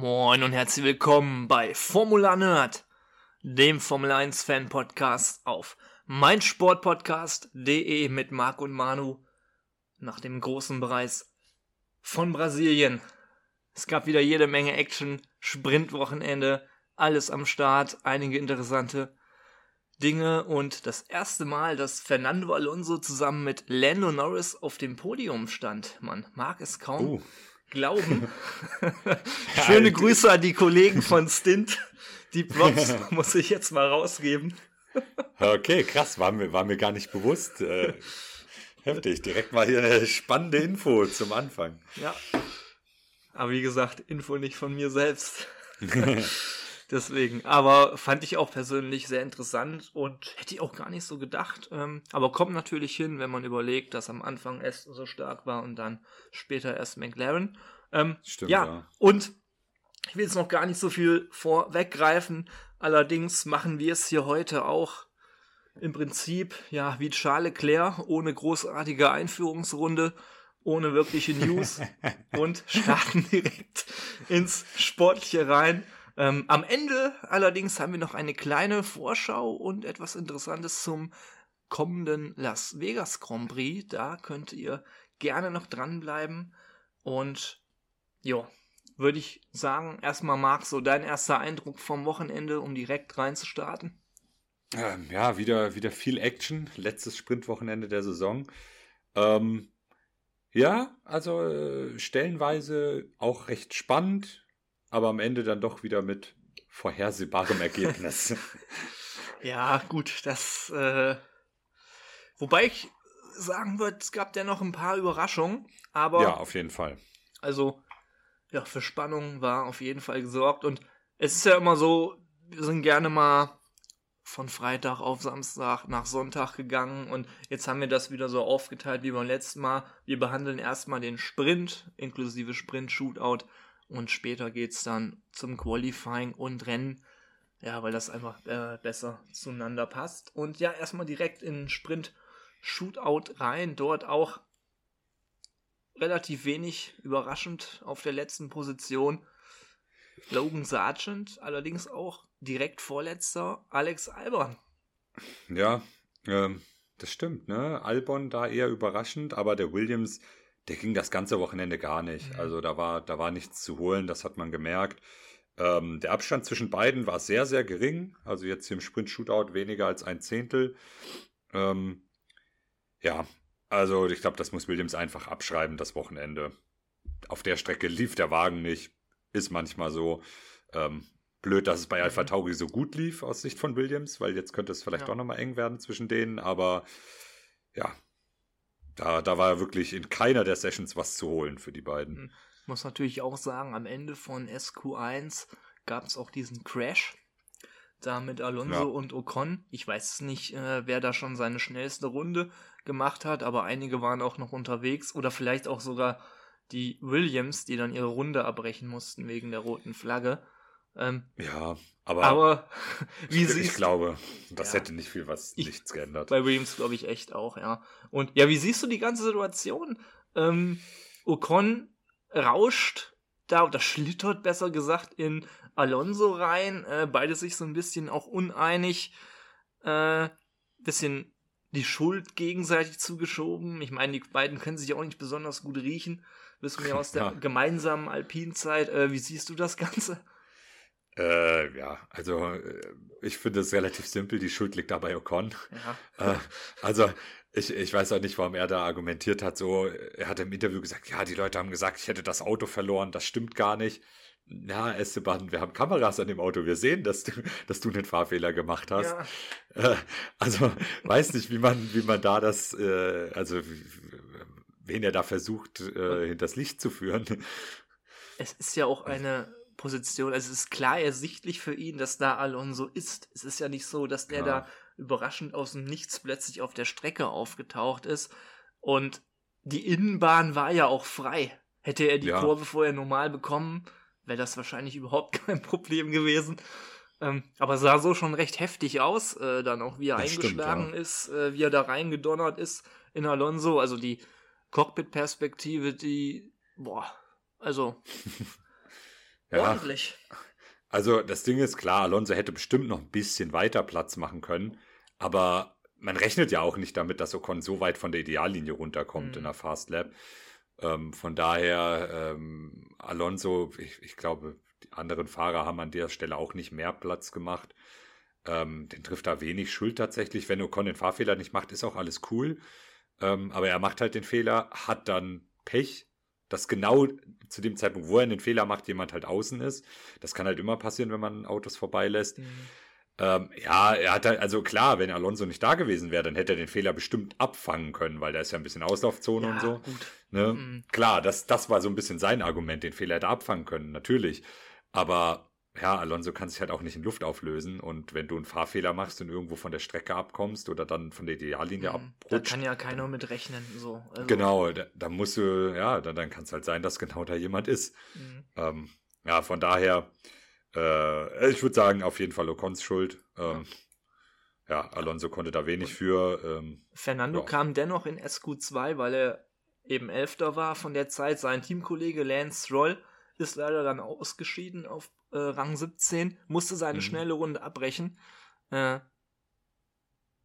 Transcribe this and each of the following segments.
Moin und herzlich willkommen bei Formula Nerd, dem Formel 1 Fan Podcast auf meinsportpodcast.de mit Marc und Manu nach dem großen Preis von Brasilien. Es gab wieder jede Menge Action, Sprintwochenende, alles am Start, einige interessante Dinge und das erste Mal, dass Fernando Alonso zusammen mit Lando Norris auf dem Podium stand. Man mag es kaum. Uh glauben. Schöne Grüße an die Kollegen von Stint. Die Props muss ich jetzt mal rausgeben. okay, krass, war mir, war mir gar nicht bewusst. Äh, heftig, direkt mal hier eine spannende Info zum Anfang. Ja. Aber wie gesagt, Info nicht von mir selbst. Deswegen. Aber fand ich auch persönlich sehr interessant und hätte ich auch gar nicht so gedacht. Ähm, aber kommt natürlich hin, wenn man überlegt, dass am Anfang Aston so stark war und dann später erst McLaren. Ähm, Stimmt, ja. ja. Und ich will jetzt noch gar nicht so viel vorweggreifen. Allerdings machen wir es hier heute auch im Prinzip, ja, wie Charles Leclerc, ohne großartige Einführungsrunde, ohne wirkliche News und starten direkt ins Sportliche rein. Ähm, am Ende allerdings haben wir noch eine kleine Vorschau und etwas Interessantes zum kommenden Las Vegas Grand Prix. Da könnt ihr gerne noch dranbleiben. Und ja, würde ich sagen, erstmal Marc, so dein erster Eindruck vom Wochenende, um direkt reinzustarten. Ähm, ja, wieder, wieder viel Action. Letztes Sprintwochenende der Saison. Ähm, ja, also äh, stellenweise auch recht spannend aber am Ende dann doch wieder mit vorhersehbarem Ergebnis. ja, gut, das. Äh, wobei ich sagen würde, es gab dennoch ein paar Überraschungen, aber. Ja, auf jeden Fall. Also, ja, für Spannung war auf jeden Fall gesorgt und es ist ja immer so, wir sind gerne mal von Freitag auf Samstag nach Sonntag gegangen und jetzt haben wir das wieder so aufgeteilt wie beim letzten Mal. Wir behandeln erstmal den Sprint inklusive Sprint-Shootout und später geht es dann zum Qualifying und Rennen. Ja, weil das einfach äh, besser zueinander passt. Und ja, erstmal direkt in Sprint Shootout rein. Dort auch relativ wenig überraschend auf der letzten Position. Logan Sargent, allerdings auch direkt vorletzter Alex Albon. Ja, ähm, das stimmt, ne? Albon da eher überraschend, aber der Williams der ging das ganze Wochenende gar nicht. Mhm. Also da war, da war nichts zu holen, das hat man gemerkt. Ähm, der Abstand zwischen beiden war sehr, sehr gering. Also jetzt hier im Sprint-Shootout weniger als ein Zehntel. Ähm, ja, also ich glaube, das muss Williams einfach abschreiben, das Wochenende. Auf der Strecke lief der Wagen nicht. Ist manchmal so. Ähm, blöd, dass es bei Alpha mhm. Tauri so gut lief aus Sicht von Williams, weil jetzt könnte es vielleicht ja. doch nochmal eng werden zwischen denen. Aber ja, da, da war wirklich in keiner der Sessions was zu holen für die beiden. Hm. Muss natürlich auch sagen, am Ende von SQ1 gab es auch diesen Crash. Da mit Alonso ja. und Ocon. Ich weiß nicht, äh, wer da schon seine schnellste Runde gemacht hat, aber einige waren auch noch unterwegs. Oder vielleicht auch sogar die Williams, die dann ihre Runde abbrechen mussten wegen der roten Flagge. Ähm, ja, aber, aber wie ich, ich glaube, das ja, hätte nicht viel was, ich, nichts geändert. Bei Williams glaube ich echt auch, ja. Und ja, wie siehst du die ganze Situation? Ähm, Ocon rauscht da oder schlittert besser gesagt in Alonso rein, äh, beide sich so ein bisschen auch uneinig, äh, bisschen die Schuld gegenseitig zugeschoben. Ich meine, die beiden können sich auch nicht besonders gut riechen. Wissen wir aus der ja. gemeinsamen Alpinzeit. Äh, wie siehst du das Ganze? Äh, ja, also äh, ich finde es relativ simpel, die Schuld liegt da bei Ocon. Ja. Äh, also ich, ich weiß auch nicht, warum er da argumentiert hat. So, er hat im Interview gesagt, ja, die Leute haben gesagt, ich hätte das Auto verloren, das stimmt gar nicht. Ja, Esteban, wir haben Kameras an dem Auto, wir sehen, dass du, dass du einen Fahrfehler gemacht hast. Ja. Äh, also weiß nicht, wie man, wie man da das, äh, also wen er da versucht, äh, hinters Licht zu führen. Es ist ja auch eine Position. Also es ist klar ersichtlich für ihn, dass da Alonso ist. Es ist ja nicht so, dass der ja. da überraschend aus dem Nichts plötzlich auf der Strecke aufgetaucht ist. Und die Innenbahn war ja auch frei. Hätte er die ja. Kurve vorher normal bekommen, wäre das wahrscheinlich überhaupt kein Problem gewesen. Ähm, aber sah so schon recht heftig aus, äh, dann auch wie er das eingeschlagen stimmt, ja. ist, äh, wie er da reingedonnert ist in Alonso. Also die Cockpit-Perspektive, die, boah, also ja. ordentlich. Also das Ding ist klar, Alonso hätte bestimmt noch ein bisschen weiter Platz machen können, aber man rechnet ja auch nicht damit, dass Ocon so weit von der Ideallinie runterkommt mhm. in der Fast Lap. Ähm, von daher, ähm, Alonso, ich, ich, glaube, die anderen Fahrer haben an der Stelle auch nicht mehr Platz gemacht. Ähm, den trifft da wenig Schuld tatsächlich. Wenn Ocon den Fahrfehler nicht macht, ist auch alles cool. Ähm, aber er macht halt den Fehler, hat dann Pech, dass genau zu dem Zeitpunkt, wo er den Fehler macht, jemand halt außen ist. Das kann halt immer passieren, wenn man Autos vorbeilässt. Mhm. Ähm, ja, er hat halt, also klar, wenn Alonso nicht da gewesen wäre, dann hätte er den Fehler bestimmt abfangen können, weil da ist ja ein bisschen Auslaufzone ja, und so. Ne? Mhm. Klar, das, das war so ein bisschen sein Argument, den Fehler hätte er abfangen können, natürlich. Aber ja, Alonso kann sich halt auch nicht in Luft auflösen und wenn du einen Fahrfehler machst und irgendwo von der Strecke abkommst oder dann von der Ideallinie mhm, abrutscht. Da kann ja keiner mit rechnen, so. Also. Genau, da, da, musst du, ja, dann, dann kann es halt sein, dass genau da jemand ist. Mhm. Ähm, ja, von daher, äh, ich würde sagen, auf jeden Fall Ocons Schuld. Ähm, ja. Alonso konnte da wenig für. Ähm, Fernando ja. kam dennoch in SQ2, weil er eben Elfter war von der Zeit. Sein Teamkollege Lance Roll ist leider dann ausgeschieden auf äh, Rang 17, musste seine mhm. schnelle Runde abbrechen. Äh,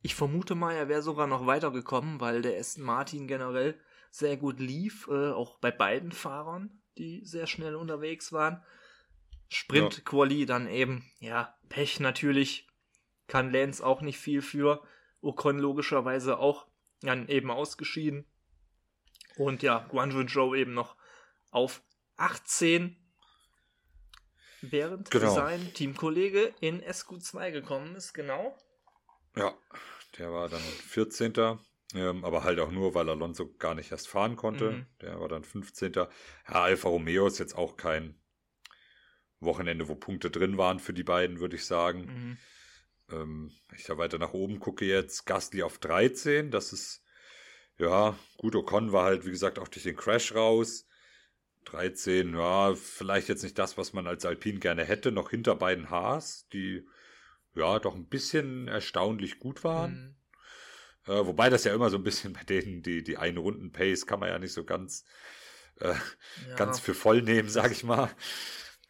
ich vermute mal, er wäre sogar noch weitergekommen, weil der Aston Martin generell sehr gut lief, äh, auch bei beiden Fahrern, die sehr schnell unterwegs waren. Sprint-Quali ja. dann eben, ja, Pech natürlich, kann Lance auch nicht viel für. Ocon logischerweise auch dann eben ausgeschieden. Und ja, Guangzhou Joe eben noch auf 18 während genau. sein Teamkollege in SQ2 gekommen ist, genau. Ja, der war dann 14. Ähm, aber halt auch nur, weil Alonso gar nicht erst fahren konnte. Mhm. Der war dann 15. Ja, Alfa Romeo ist jetzt auch kein Wochenende, wo Punkte drin waren für die beiden, würde ich sagen. Mhm. Ähm, ich da weiter nach oben gucke jetzt, Gasly auf 13. Das ist, ja, gut, Ocon war halt, wie gesagt, auch durch den Crash raus. 13, ja, vielleicht jetzt nicht das, was man als Alpin gerne hätte, noch hinter beiden Haas, die ja doch ein bisschen erstaunlich gut waren. Mhm. Äh, wobei das ja immer so ein bisschen bei denen, die, die einen Runden Pace kann man ja nicht so ganz, äh, ja. ganz für voll nehmen, sag ich mal.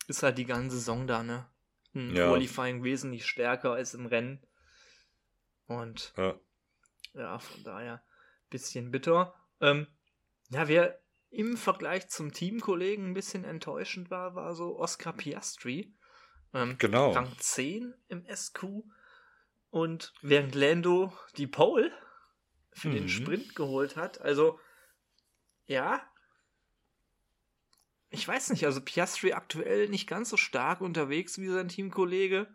Ist halt die ganze Saison da, ne? Ein ja. Qualifying wesentlich stärker als im Rennen. Und ja, ja von daher bisschen bitter. Ähm, ja, wer im Vergleich zum Teamkollegen ein bisschen enttäuschend war, war so Oscar Piastri. Ähm, genau. Rang 10 im SQ. Und während Lando die Pole für mhm. den Sprint geholt hat, also ja, ich weiß nicht, also Piastri aktuell nicht ganz so stark unterwegs wie sein Teamkollege.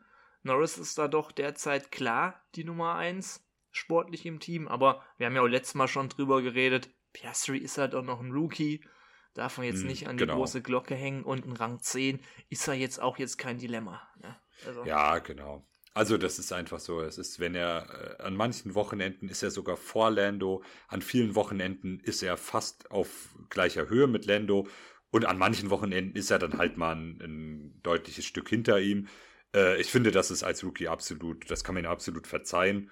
Norris ist da doch derzeit klar die Nummer 1 sportlich im Team, aber wir haben ja auch letztes Mal schon drüber geredet, Piastri ist halt auch noch ein Rookie, darf man jetzt hm, nicht an genau. die große Glocke hängen und ein Rang 10 ist er jetzt auch jetzt kein Dilemma. Ne? Also. Ja, genau. Also das ist einfach so. Es ist, wenn er äh, an manchen Wochenenden ist er sogar vor Lando, an vielen Wochenenden ist er fast auf gleicher Höhe mit Lando und an manchen Wochenenden ist er dann halt mal ein, ein deutliches Stück hinter ihm. Äh, ich finde, das ist als Rookie absolut, das kann man ihm absolut verzeihen.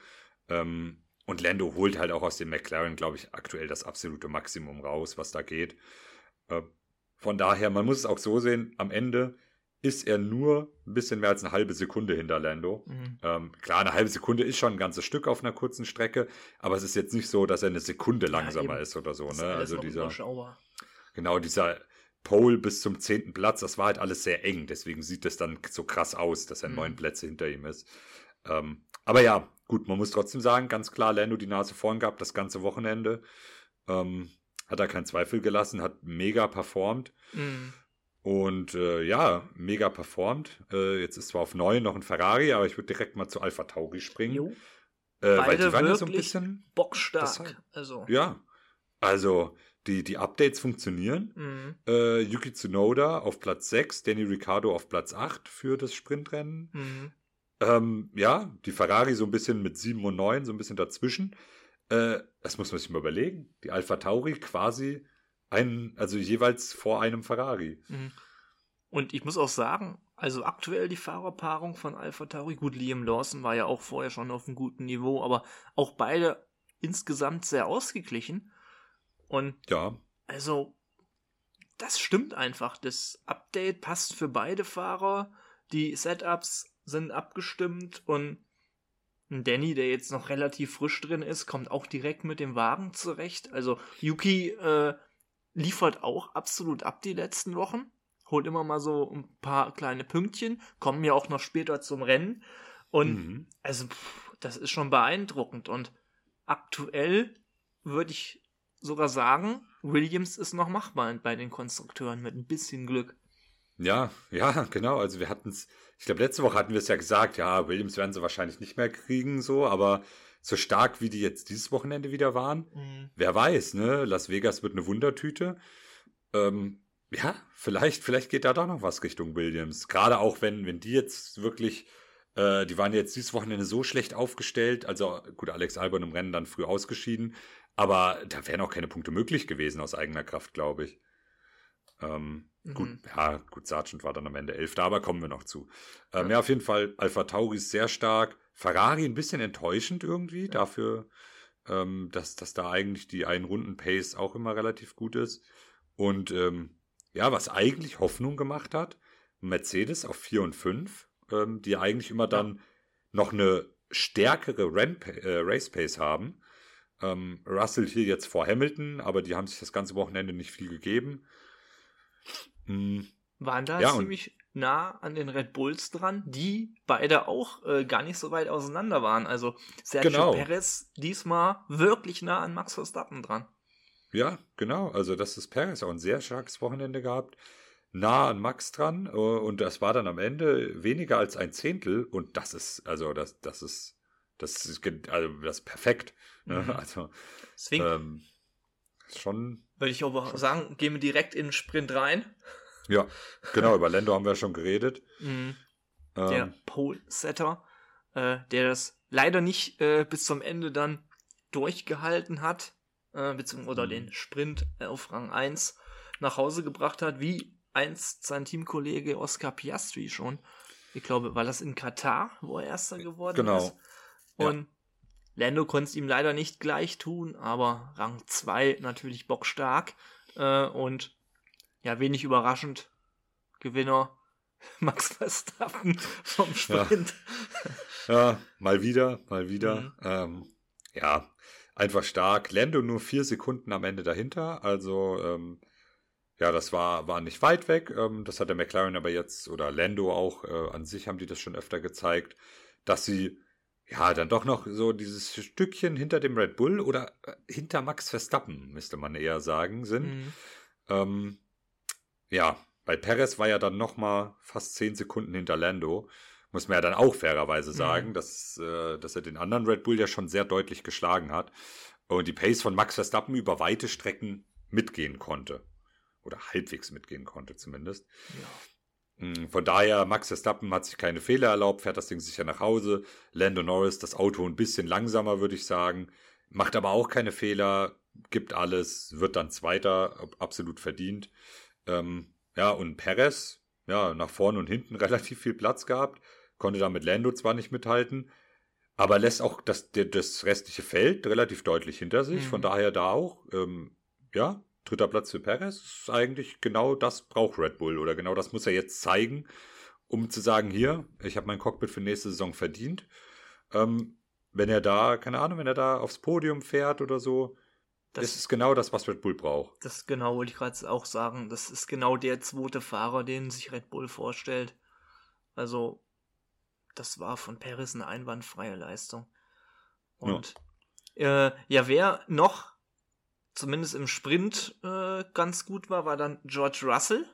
Ähm, und Lando holt halt auch aus dem McLaren, glaube ich, aktuell das absolute Maximum raus, was da geht. Äh, von daher, man muss es auch so sehen, am Ende ist er nur ein bisschen mehr als eine halbe Sekunde hinter Lando. Mhm. Ähm, klar, eine halbe Sekunde ist schon ein ganzes Stück auf einer kurzen Strecke, aber es ist jetzt nicht so, dass er eine Sekunde langsamer ja, ist oder so. Ne? Also dieser, genau, dieser Pole bis zum zehnten Platz, das war halt alles sehr eng. Deswegen sieht es dann so krass aus, dass er mhm. neun Plätze hinter ihm ist. Ähm, aber ja, gut, man muss trotzdem sagen, ganz klar, Lando die Nase vorn gehabt, das ganze Wochenende. Ähm, hat er keinen Zweifel gelassen, hat mega performt. Mhm. Und äh, ja, mega performt. Äh, jetzt ist zwar auf 9 noch ein Ferrari, aber ich würde direkt mal zu Alpha Tauri springen. Äh, weil die waren ja so ein bisschen bockstark. Halt, also. Ja, also die, die Updates funktionieren. Mhm. Äh, Yuki Tsunoda auf Platz 6, Danny Ricciardo auf Platz 8 für das Sprintrennen. Mhm. Ähm, ja, die Ferrari so ein bisschen mit 7 und 9, so ein bisschen dazwischen. Äh, das muss man sich mal überlegen. Die Alpha Tauri quasi ein, also jeweils vor einem Ferrari. Mhm. Und ich muss auch sagen, also aktuell die Fahrerpaarung von Alpha Tauri, gut, Liam Lawson war ja auch vorher schon auf einem guten Niveau, aber auch beide insgesamt sehr ausgeglichen. Und ja. also das stimmt einfach. Das Update passt für beide Fahrer. Die Setups sind abgestimmt und Danny, der jetzt noch relativ frisch drin ist, kommt auch direkt mit dem Wagen zurecht. Also Yuki äh, liefert auch absolut ab die letzten Wochen. Holt immer mal so ein paar kleine Pünktchen, kommen ja auch noch später zum Rennen. Und mhm. also, pff, das ist schon beeindruckend. Und aktuell würde ich sogar sagen, Williams ist noch machbar bei den Konstrukteuren mit ein bisschen Glück. Ja, ja, genau. Also wir hatten es, ich glaube, letzte Woche hatten wir es ja gesagt, ja, Williams werden sie wahrscheinlich nicht mehr kriegen, so, aber so stark wie die jetzt dieses Wochenende wieder waren, mhm. wer weiß, ne? Las Vegas wird eine Wundertüte. Ähm, ja, vielleicht, vielleicht geht da doch noch was Richtung Williams. Gerade auch wenn, wenn die jetzt wirklich, äh, die waren jetzt dieses Wochenende so schlecht aufgestellt, also gut, Alex Albon im Rennen dann früh ausgeschieden, aber da wären auch keine Punkte möglich gewesen aus eigener Kraft, glaube ich. Ähm, mhm. Gut, ja, gut, Sargent war dann am Ende Elfter, aber kommen wir noch zu. Ähm, ja. ja. auf jeden Fall, Alpha Tauri ist sehr stark. Ferrari ein bisschen enttäuschend irgendwie, ja. dafür, ähm, dass, dass da eigentlich die Ein-Runden-Pace auch immer relativ gut ist. Und ähm, ja, was eigentlich Hoffnung gemacht hat, Mercedes auf 4 und 5, ähm, die eigentlich immer dann noch eine stärkere äh, Race Pace haben. Ähm, Russell hier jetzt vor Hamilton, aber die haben sich das ganze Wochenende nicht viel gegeben. Mhm. Waren da ja, ziemlich nah an den Red Bulls dran, die beide auch äh, gar nicht so weit auseinander waren. Also Sergio genau. Perez diesmal wirklich nah an Max Verstappen dran. Ja, genau. Also das ist Perez auch ein sehr starkes Wochenende gehabt. Nah an Max dran äh, und das war dann am Ende weniger als ein Zehntel und das ist, also das, das ist, das ist, also das ist perfekt. Ne? Mhm. Also Deswegen, ähm, schon. Würde ich aber schon. sagen, gehen wir direkt in den Sprint rein. Ja, genau, über Lando haben wir schon geredet. Mhm. Ähm, der Pole-Setter, äh, der das leider nicht äh, bis zum Ende dann durchgehalten hat äh, beziehungsweise oder mhm. den Sprint auf Rang 1 nach Hause gebracht hat, wie einst sein Teamkollege Oscar Piastri schon. Ich glaube, war das in Katar, wo er Erster geworden genau. ist. Und ja. Lando konnte es ihm leider nicht gleich tun, aber Rang 2 natürlich bockstark. Äh, und ja, wenig überraschend, Gewinner Max Verstappen vom Sprint. Ja, ja mal wieder, mal wieder. Mhm. Ähm, ja, einfach stark. Lando nur vier Sekunden am Ende dahinter. Also, ähm, ja, das war, war nicht weit weg. Ähm, das hat der McLaren aber jetzt, oder Lando auch, äh, an sich haben die das schon öfter gezeigt, dass sie ja dann doch noch so dieses Stückchen hinter dem Red Bull oder äh, hinter Max Verstappen, müsste man eher sagen, sind. Mhm. Ähm, ja, bei Perez war ja dann noch mal fast zehn Sekunden hinter Lando. Muss man ja dann auch fairerweise mhm. sagen, mhm. dass, äh, dass er den anderen Red Bull ja schon sehr deutlich geschlagen hat und die Pace von Max Verstappen über weite Strecken mitgehen konnte. Oder halbwegs mitgehen konnte zumindest. Ja. Mm, von daher, Max Verstappen hat sich keine Fehler erlaubt, fährt das Ding sicher nach Hause. Lando Norris, das Auto ein bisschen langsamer, würde ich sagen. Macht aber auch keine Fehler, gibt alles, wird dann Zweiter, absolut verdient. Ähm, ja, und Perez, ja, nach vorne und hinten relativ viel Platz gehabt konnte da mit Lando zwar nicht mithalten, aber lässt auch das, das restliche Feld relativ deutlich hinter sich. Mhm. Von daher da auch, ähm, ja, dritter Platz für Perez ist eigentlich genau das braucht Red Bull oder genau das muss er jetzt zeigen, um zu sagen, hier, ich habe mein Cockpit für nächste Saison verdient. Ähm, wenn er da, keine Ahnung, wenn er da aufs Podium fährt oder so, das ist genau das, was Red Bull braucht. Das genau wollte ich gerade auch sagen. Das ist genau der zweite Fahrer, den sich Red Bull vorstellt. Also das war von Paris eine einwandfreie Leistung. Und ja, äh, ja wer noch zumindest im Sprint äh, ganz gut war, war dann George Russell.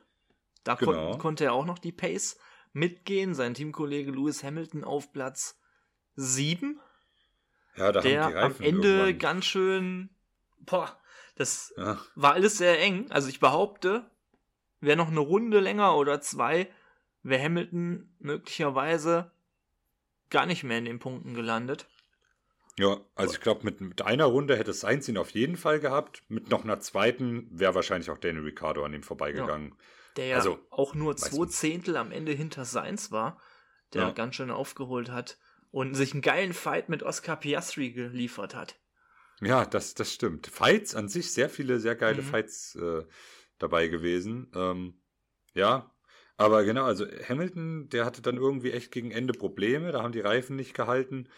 Da genau. kon konnte er auch noch die Pace mitgehen. Sein Teamkollege Lewis Hamilton auf Platz 7. Ja, da der haben die Reifen am Ende irgendwann. ganz schön. Boah, das ja. war alles sehr eng. Also ich behaupte, wäre noch eine Runde länger oder zwei, wäre Hamilton möglicherweise gar nicht mehr in den Punkten gelandet. Ja, also ich glaube, mit, mit, einer Runde hätte Sainz ihn auf jeden Fall gehabt. Mit noch einer zweiten wäre wahrscheinlich auch Daniel Ricciardo an ihm vorbeigegangen. Ja, der ja also, auch nur zwei Zehntel am Ende hinter Sainz war, der ja. ganz schön aufgeholt hat und sich einen geilen Fight mit Oscar Piastri geliefert hat. Ja, das, das stimmt. Fights an sich, sehr viele, sehr geile mhm. Fights äh, dabei gewesen. Ähm, ja, aber genau, also Hamilton, der hatte dann irgendwie echt gegen Ende Probleme, da haben die Reifen nicht gehalten.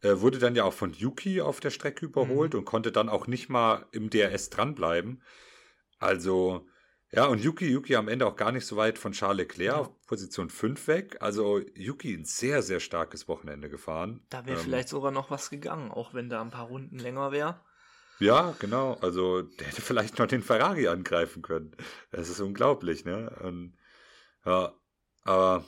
Äh, wurde dann ja auch von Yuki auf der Strecke überholt mhm. und konnte dann auch nicht mal im DRS dranbleiben. Also, ja, und Yuki, Yuki am Ende auch gar nicht so weit von Charles Leclerc ja. auf Position 5 weg. Also Yuki ein sehr, sehr starkes Wochenende gefahren. Da wäre ähm, vielleicht sogar noch was gegangen, auch wenn da ein paar Runden länger wäre. Ja, genau. Also der hätte vielleicht noch den Ferrari angreifen können. Das ist unglaublich, ne? Und, ja, aber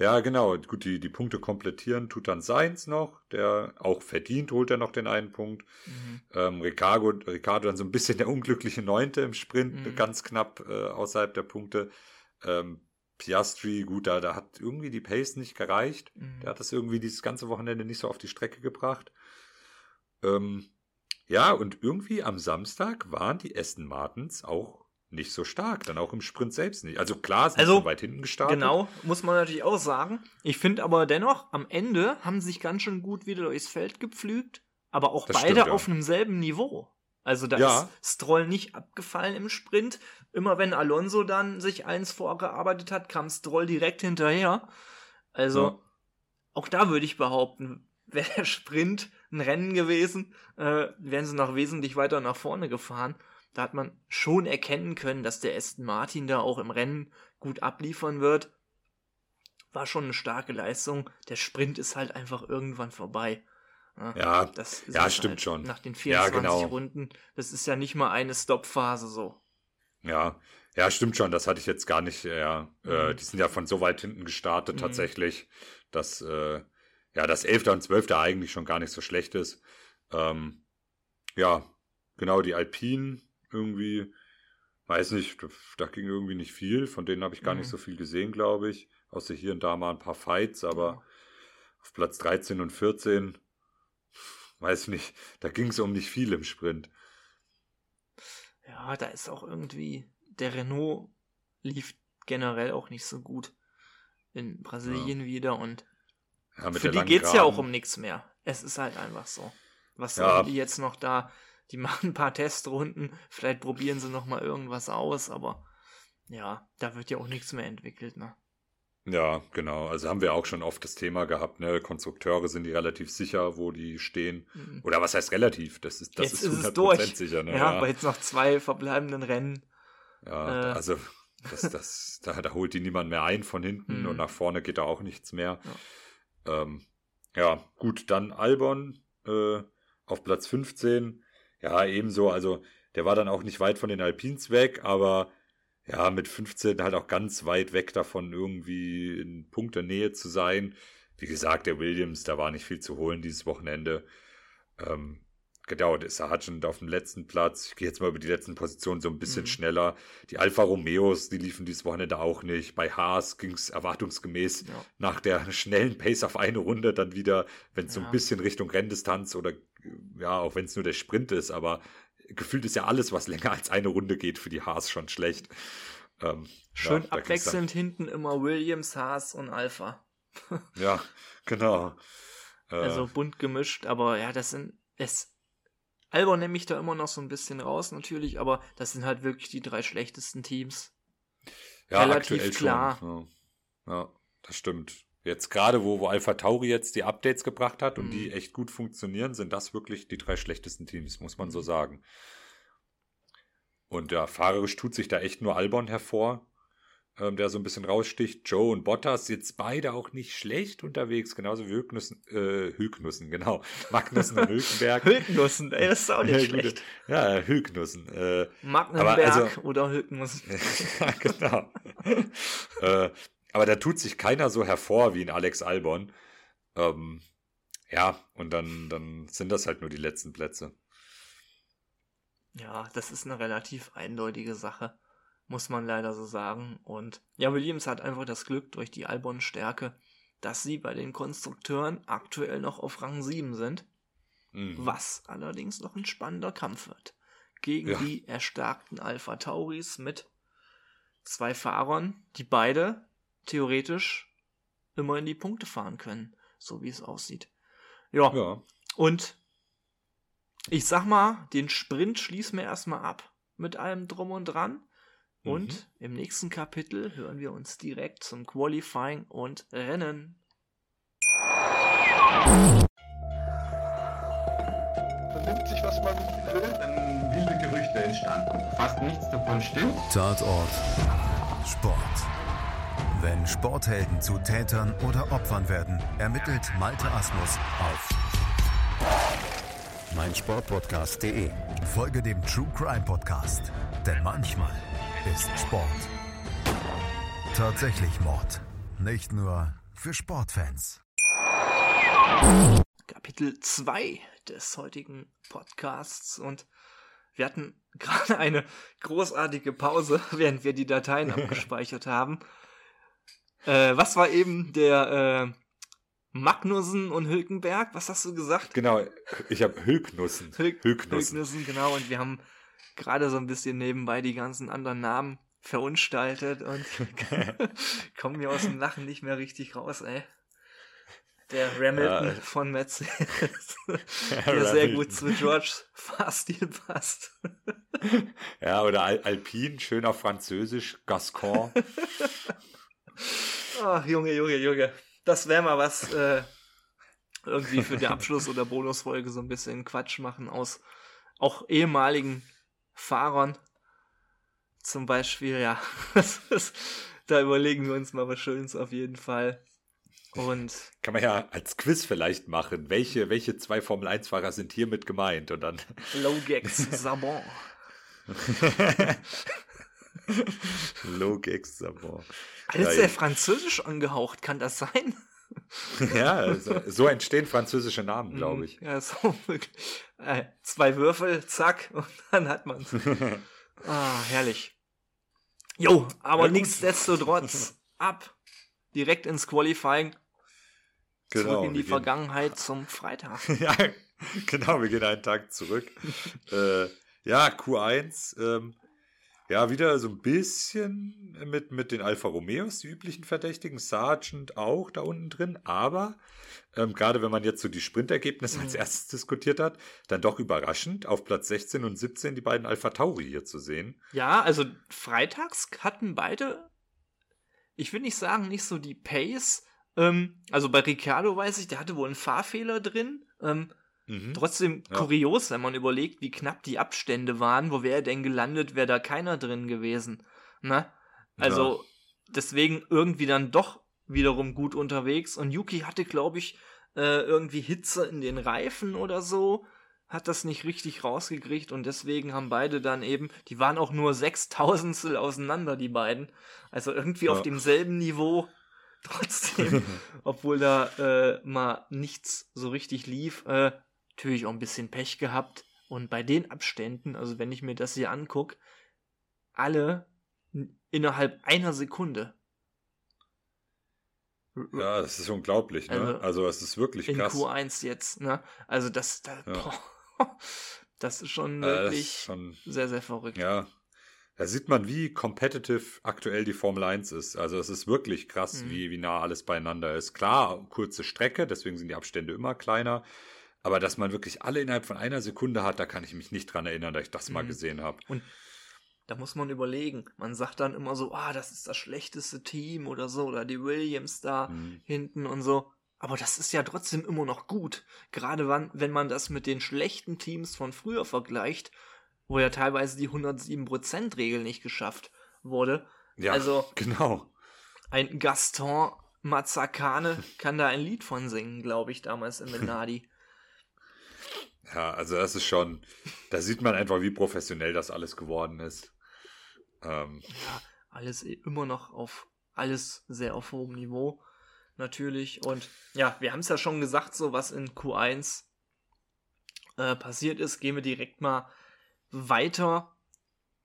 ja, genau. Gut, die, die Punkte komplettieren tut dann Seins noch, der auch verdient, holt er noch den einen Punkt. Mhm. Ähm, Ricardo, Ricardo dann so ein bisschen der unglückliche Neunte im Sprint, mhm. ganz knapp äh, außerhalb der Punkte. Ähm, Piastri, gut, da, da hat irgendwie die Pace nicht gereicht. Mhm. Der hat das irgendwie dieses ganze Wochenende nicht so auf die Strecke gebracht. Ähm, ja, und irgendwie am Samstag waren die Aston Martins auch nicht so stark, dann auch im Sprint selbst nicht. Also klar, sind also, so weit hinten gestartet. Genau, muss man natürlich auch sagen. Ich finde aber dennoch, am Ende haben sie sich ganz schön gut wieder durchs Feld gepflügt, aber auch das beide stimmt, ja. auf einem selben Niveau. Also da ja. ist Stroll nicht abgefallen im Sprint. Immer wenn Alonso dann sich eins vorgearbeitet hat, kam Stroll direkt hinterher. Also ja. auch da würde ich behaupten, wäre der Sprint ein Rennen gewesen, äh, wären sie noch wesentlich weiter nach vorne gefahren. Da hat man schon erkennen können, dass der Aston Martin da auch im Rennen gut abliefern wird. War schon eine starke Leistung. Der Sprint ist halt einfach irgendwann vorbei. Ja, das ja stimmt halt schon. Nach den 24 ja, genau. Runden. Das ist ja nicht mal eine Stoppphase so. Ja, ja, stimmt schon. Das hatte ich jetzt gar nicht. Ja, äh, mhm. äh, die sind ja von so weit hinten gestartet mhm. tatsächlich, dass äh, ja das 11. und 12. eigentlich schon gar nicht so schlecht ist. Ähm, ja, genau die Alpinen irgendwie, weiß nicht, da ging irgendwie nicht viel. Von denen habe ich gar mhm. nicht so viel gesehen, glaube ich. Außer hier und da mal ein paar Fights, aber ja. auf Platz 13 und 14, weiß nicht, da ging es um nicht viel im Sprint. Ja, da ist auch irgendwie, der Renault lief generell auch nicht so gut in Brasilien ja. wieder und ja, für die geht es ja auch um nichts mehr. Es ist halt einfach so. Was sollen die jetzt noch da die machen ein paar Testrunden, vielleicht probieren sie noch mal irgendwas aus, aber ja, da wird ja auch nichts mehr entwickelt, ne? Ja, genau. Also haben wir auch schon oft das Thema gehabt, ne? Konstrukteure sind die relativ sicher, wo die stehen. Mhm. Oder was heißt relativ? Das ist, das jetzt ist 100% es durch. sicher, ne? Ja, ja, aber jetzt noch zwei verbleibenden Rennen. Ja, äh, also das, das, da, da holt die niemand mehr ein von hinten mhm. und nach vorne geht da auch nichts mehr. Ja, ähm, ja gut, dann Albon äh, auf Platz 15 ja, ebenso. Also, der war dann auch nicht weit von den Alpins weg, aber ja, mit 15 halt auch ganz weit weg davon, irgendwie in Punktenähe zu sein. Wie gesagt, der Williams, da war nicht viel zu holen dieses Wochenende. Ähm, genau, der Sargent auf dem letzten Platz. Ich gehe jetzt mal über die letzten Positionen so ein bisschen mhm. schneller. Die Alfa Romeos, die liefen dieses Wochenende auch nicht. Bei Haas ging es erwartungsgemäß ja. nach der schnellen Pace auf eine Runde dann wieder, wenn es ja. so ein bisschen Richtung Renndistanz oder ja, auch wenn es nur der Sprint ist, aber gefühlt ist ja alles, was länger als eine Runde geht, für die Haas schon schlecht. Ähm, Schön ja, abwechselnd hinten immer Williams, Haas und Alpha. ja, genau. Äh, also bunt gemischt, aber ja, das sind es. Albon nehme ich da immer noch so ein bisschen raus, natürlich, aber das sind halt wirklich die drei schlechtesten Teams. Ja, Relativ klar. Schon, ja. ja, das stimmt. Jetzt gerade, wo, wo Alpha Tauri jetzt die Updates gebracht hat und mhm. die echt gut funktionieren, sind das wirklich die drei schlechtesten Teams, muss man so mhm. sagen. Und ja, fahrerisch tut sich da echt nur Albon hervor, ähm, der so ein bisschen raussticht. Joe und Bottas jetzt beide auch nicht schlecht unterwegs, genauso wie Hülknussen, äh, Hülknussen, genau. Magnussen und Hülkenberg. Hülknussen, ey, das ist auch nicht schlecht. Ja, Hülknussen. Äh, Magnenberg also, oder Hülknussen. ja, genau. äh, aber da tut sich keiner so hervor wie ein Alex Albon. Ähm, ja, und dann, dann sind das halt nur die letzten Plätze. Ja, das ist eine relativ eindeutige Sache, muss man leider so sagen. Und ja, Williams hat einfach das Glück durch die Albon-Stärke, dass sie bei den Konstrukteuren aktuell noch auf Rang 7 sind. Mhm. Was allerdings noch ein spannender Kampf wird. Gegen ja. die erstarkten Alpha Tauris mit zwei Fahrern, die beide theoretisch immer in die Punkte fahren können, so wie es aussieht. Ja. ja. Und ich sag mal, den Sprint schließen wir erstmal ab mit allem drum und dran. Und mhm. im nächsten Kapitel hören wir uns direkt zum Qualifying und Rennen. Man nimmt sich, was man will. Dann wilde Gerüchte entstanden. Fast nichts davon stimmt. Tatort. Sport. Wenn Sporthelden zu Tätern oder Opfern werden, ermittelt Malte Asmus auf meinsportpodcast.de. Folge dem True Crime Podcast, denn manchmal ist Sport tatsächlich Mord. Nicht nur für Sportfans. Kapitel 2 des heutigen Podcasts und wir hatten gerade eine großartige Pause, während wir die Dateien abgespeichert haben. Äh, was war eben der äh, Magnussen und Hülkenberg? Was hast du gesagt? Genau, ich habe Hülknussen. Hülk Hülknussen. Hülknussen, genau. Und wir haben gerade so ein bisschen nebenbei die ganzen anderen Namen verunstaltet und kommen mir aus dem Lachen nicht mehr richtig raus, ey. Der Hamilton ja. von Mercedes, ja, der sehr gut zu George Fahrstil passt. ja, oder Al Alpine, schöner Französisch, Gascon. Ach, Junge, Junge, Junge. Das wäre mal was, äh, irgendwie für die Abschluss- oder Bonusfolge so ein bisschen Quatsch machen aus auch ehemaligen Fahrern. Zum Beispiel, ja. da überlegen wir uns mal was Schönes auf jeden Fall. Und kann man ja als Quiz vielleicht machen. Welche, welche zwei Formel 1-Fahrer sind hiermit gemeint? Und dann. Logex Sabon. Logex Sabon. Alles sehr französisch angehaucht, kann das sein? ja, so, so, entstehen französische Namen, glaube mhm. ich. Ja, so wirklich. Äh, zwei Würfel, zack, und dann hat man es. ah, herrlich. Jo, aber ja, nichtsdestotrotz ab direkt ins Qualifying. Genau, zurück in die Vergangenheit zum Freitag. ja, genau, wir gehen einen Tag zurück. äh, ja, Q1. Ähm, ja, wieder so ein bisschen mit, mit den Alfa Romeos, die üblichen Verdächtigen, Sargent auch da unten drin, aber ähm, gerade wenn man jetzt so die Sprintergebnisse mhm. als erstes diskutiert hat, dann doch überraschend, auf Platz 16 und 17 die beiden Alpha Tauri hier zu sehen. Ja, also freitags hatten beide, ich will nicht sagen, nicht so die Pace. Ähm, also bei Ricciardo weiß ich, der hatte wohl einen Fahrfehler drin. Ähm, Mhm. Trotzdem ja. kurios, wenn man überlegt, wie knapp die Abstände waren. Wo wäre denn gelandet, wäre da keiner drin gewesen. Ne? Also ja. deswegen irgendwie dann doch wiederum gut unterwegs. Und Yuki hatte, glaube ich, äh, irgendwie Hitze in den Reifen oder so. Hat das nicht richtig rausgekriegt und deswegen haben beide dann eben, die waren auch nur sechstausendstel auseinander, die beiden. Also irgendwie ja. auf demselben Niveau. Trotzdem, obwohl da äh, mal nichts so richtig lief, äh, natürlich auch ein bisschen Pech gehabt. Und bei den Abständen, also wenn ich mir das hier angucke, alle innerhalb einer Sekunde. Ja, das ist unglaublich, ne? Also, also es ist wirklich krass. In Q1 jetzt, ne? Also das, das, ja. boah, das ist schon wirklich ist schon, sehr, sehr verrückt. Ja. Da sieht man, wie competitive aktuell die Formel 1 ist. Also es ist wirklich krass, mhm. wie, wie nah alles beieinander ist. Klar, kurze Strecke, deswegen sind die Abstände immer kleiner. Aber dass man wirklich alle innerhalb von einer Sekunde hat, da kann ich mich nicht dran erinnern, dass ich das mhm. mal gesehen habe. Und da muss man überlegen. Man sagt dann immer so, ah, das ist das schlechteste Team oder so, oder die Williams da mhm. hinten und so. Aber das ist ja trotzdem immer noch gut. Gerade wann, wenn man das mit den schlechten Teams von früher vergleicht, wo ja teilweise die 107%-Regel nicht geschafft wurde. Ja, also, genau. Ein Gaston Mazzacane kann da ein Lied von singen, glaube ich, damals im Minardi. Ja, also das ist schon, da sieht man einfach, wie professionell das alles geworden ist. Ähm. Ja, alles immer noch auf, alles sehr auf hohem Niveau, natürlich. Und ja, wir haben es ja schon gesagt, so was in Q1 äh, passiert ist, gehen wir direkt mal weiter.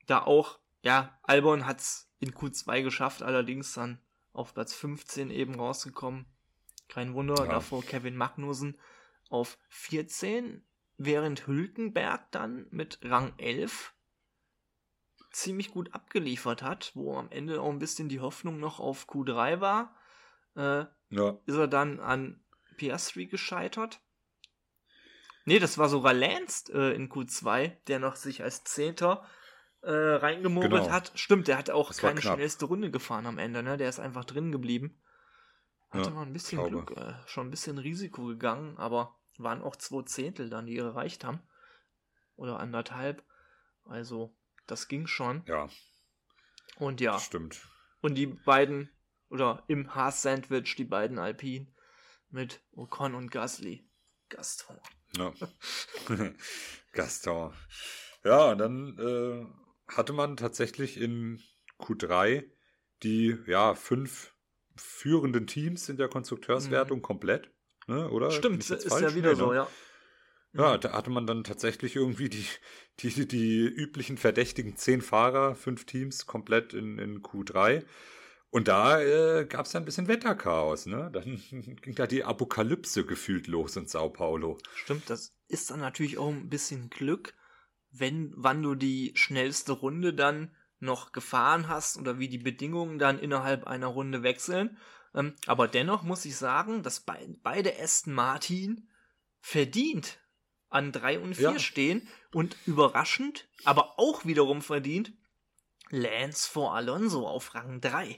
Da auch, ja, Albon hat es in Q2 geschafft, allerdings dann auf Platz 15 eben rausgekommen. Kein Wunder, ja. davor Kevin Magnussen auf 14 während Hülkenberg dann mit Rang 11 ziemlich gut abgeliefert hat, wo am Ende auch ein bisschen die Hoffnung noch auf Q3 war, äh, ja. ist er dann an Piastri gescheitert. Nee, das war sogar Lance äh, in Q2, der noch sich als Zehnter äh, reingemogelt Genau. hat. Stimmt, der hat auch Das keine schnellste Runde gefahren am Ende, ne? Der ist einfach drin geblieben. Hatte Ja, mal ein bisschen. Glück, äh, schon ein bisschen Risiko gegangen, aber waren auch zwei Zehntel dann, die erreicht haben. Oder anderthalb. Also, das ging schon. Ja, Und ja, stimmt. und die beiden, oder im Haas-Sandwich, die beiden Alpinen mit Ocon und Gasly. Gaston. Ja. Gaston. Ja, und dann äh, hatte man tatsächlich in Q3 die ja fünf führenden Teams in der Konstrukteurswertung komplett. Ne, oder? Stimmt, ist falsch? ja wieder Nee, so, ne? ja. Ja, da hatte man dann tatsächlich irgendwie die, die, die üblichen verdächtigen zehn Fahrer, fünf Teams komplett in, in Q3. Und da äh, gab es ja ein bisschen Wetterchaos, ne? Dann ging da die Apokalypse gefühlt los in Sao Paulo. Stimmt, das ist dann natürlich auch ein bisschen Glück, wenn, wann du die schnellste Runde dann noch gefahren hast oder wie die Bedingungen dann innerhalb einer Runde wechseln. Ähm, aber dennoch muss ich sagen, dass bei, beide Aston Martin verdient an 3 und 4 Ja. stehen und überraschend, aber auch wiederum verdient Lance vor Alonso auf Rang 3.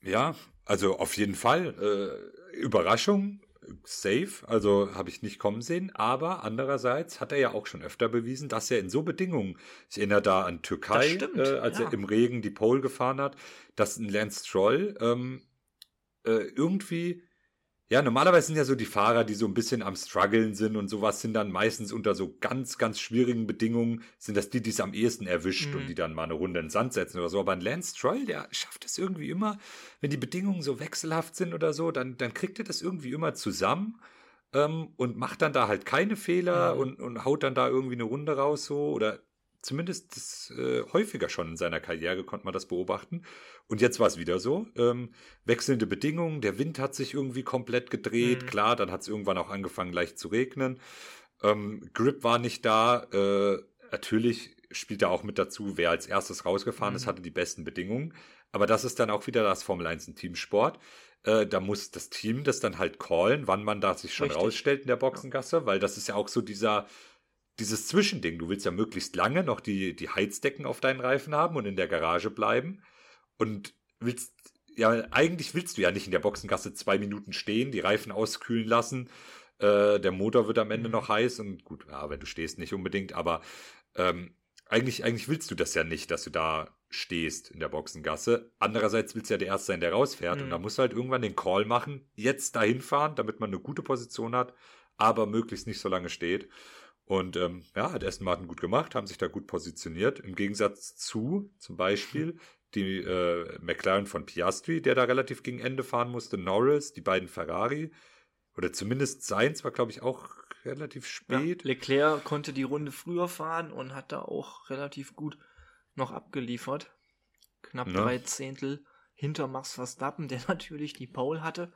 Ja, also auf jeden Fall. Äh, Überraschung, safe, also habe ich nicht kommen sehen. Aber andererseits hat er ja auch schon öfter bewiesen, dass er in so Bedingungen, ich erinnere da an Türkei, stimmt, äh, als ja. er im Regen die Pole gefahren hat, dass ein Lance Stroll ähm, äh, irgendwie, ja, normalerweise sind ja so die Fahrer, die so ein bisschen am struggeln sind und sowas, sind dann meistens unter so ganz, ganz schwierigen Bedingungen, sind das die, die es am ehesten erwischt Mhm. und die dann mal eine Runde in den Sand setzen oder so. Aber ein Lance Stroll, der schafft es irgendwie immer, wenn die Bedingungen so wechselhaft sind oder so, dann, dann kriegt er das irgendwie immer zusammen ähm, und macht dann da halt keine Fehler Mhm. und, und haut dann da irgendwie eine Runde raus so oder zumindest das, äh, häufiger schon in seiner Karriere konnte man das beobachten. Und jetzt war es wieder so. Ähm, wechselnde Bedingungen, der Wind hat sich irgendwie komplett gedreht. Mhm. Klar, dann hat es irgendwann auch angefangen leicht zu regnen. Ähm, Grip war nicht da. Äh, natürlich spielt er auch mit dazu, wer als erstes rausgefahren ist, Mhm. hatte die besten Bedingungen. Aber das ist dann auch wieder das Formel 1 ein Teamsport. Äh, da muss das Team das dann halt callen, wann man da sich schon Richtig. rausstellt in der Boxengasse, weil das ist ja auch so dieser, dieses Zwischending. Du willst ja möglichst lange noch die, die Heizdecken auf deinen Reifen haben und in der Garage bleiben. Und willst, ja, eigentlich willst du ja nicht in der Boxengasse zwei Minuten stehen, die Reifen auskühlen lassen. Äh, der Motor wird am Ende Mhm. noch heiß und gut, ja, wenn du stehst, nicht unbedingt, aber ähm, eigentlich, eigentlich willst du das ja nicht, dass du da stehst in der Boxengasse. Andererseits willst du ja der Erste sein, der rausfährt. Mhm. Und da musst du halt irgendwann den Call machen, jetzt dahin fahren, damit man eine gute Position hat, aber möglichst nicht so lange steht. Und ähm, ja, hat Aston Martin gut gemacht, haben sich da gut positioniert. Im Gegensatz zu zum Beispiel die äh, McLaren von Piastri, der da relativ gegen Ende fahren musste, Norris, die beiden Ferrari. Oder zumindest seins war, glaube ich, auch relativ Ja, spät. Leclerc konnte die Runde früher fahren und hat da auch relativ gut noch abgeliefert. Knapp Ne? drei Zehntel hinter Max Verstappen, der natürlich die Pole hatte.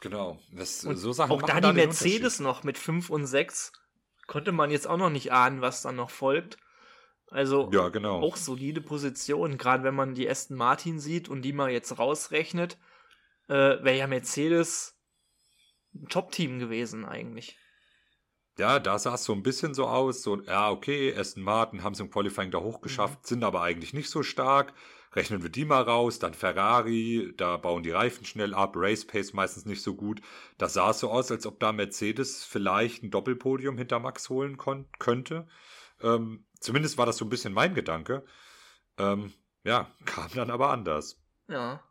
Genau. Und so Sachen auch da die Mercedes noch mit 5 und 6 konnte man jetzt auch noch nicht ahnen, was dann noch folgt. Also. Ja, genau. auch solide Position, gerade wenn man die Aston Martin sieht und die mal jetzt rausrechnet, äh, wäre ja Mercedes ein Top-Team gewesen eigentlich. Ja, da sah es so ein bisschen so aus, so, ja, okay, Aston Martin haben es im Qualifying da hochgeschafft, sind aber eigentlich nicht so stark. Rechnen wir die mal raus, dann Ferrari, da bauen die Reifen schnell ab, Race Pace meistens nicht so gut. Da sah es so aus, als ob da Mercedes vielleicht ein Doppelpodium hinter Max holen könnte. Ähm, zumindest war das so ein bisschen mein Gedanke. Ähm, ja, kam dann aber anders. Ja.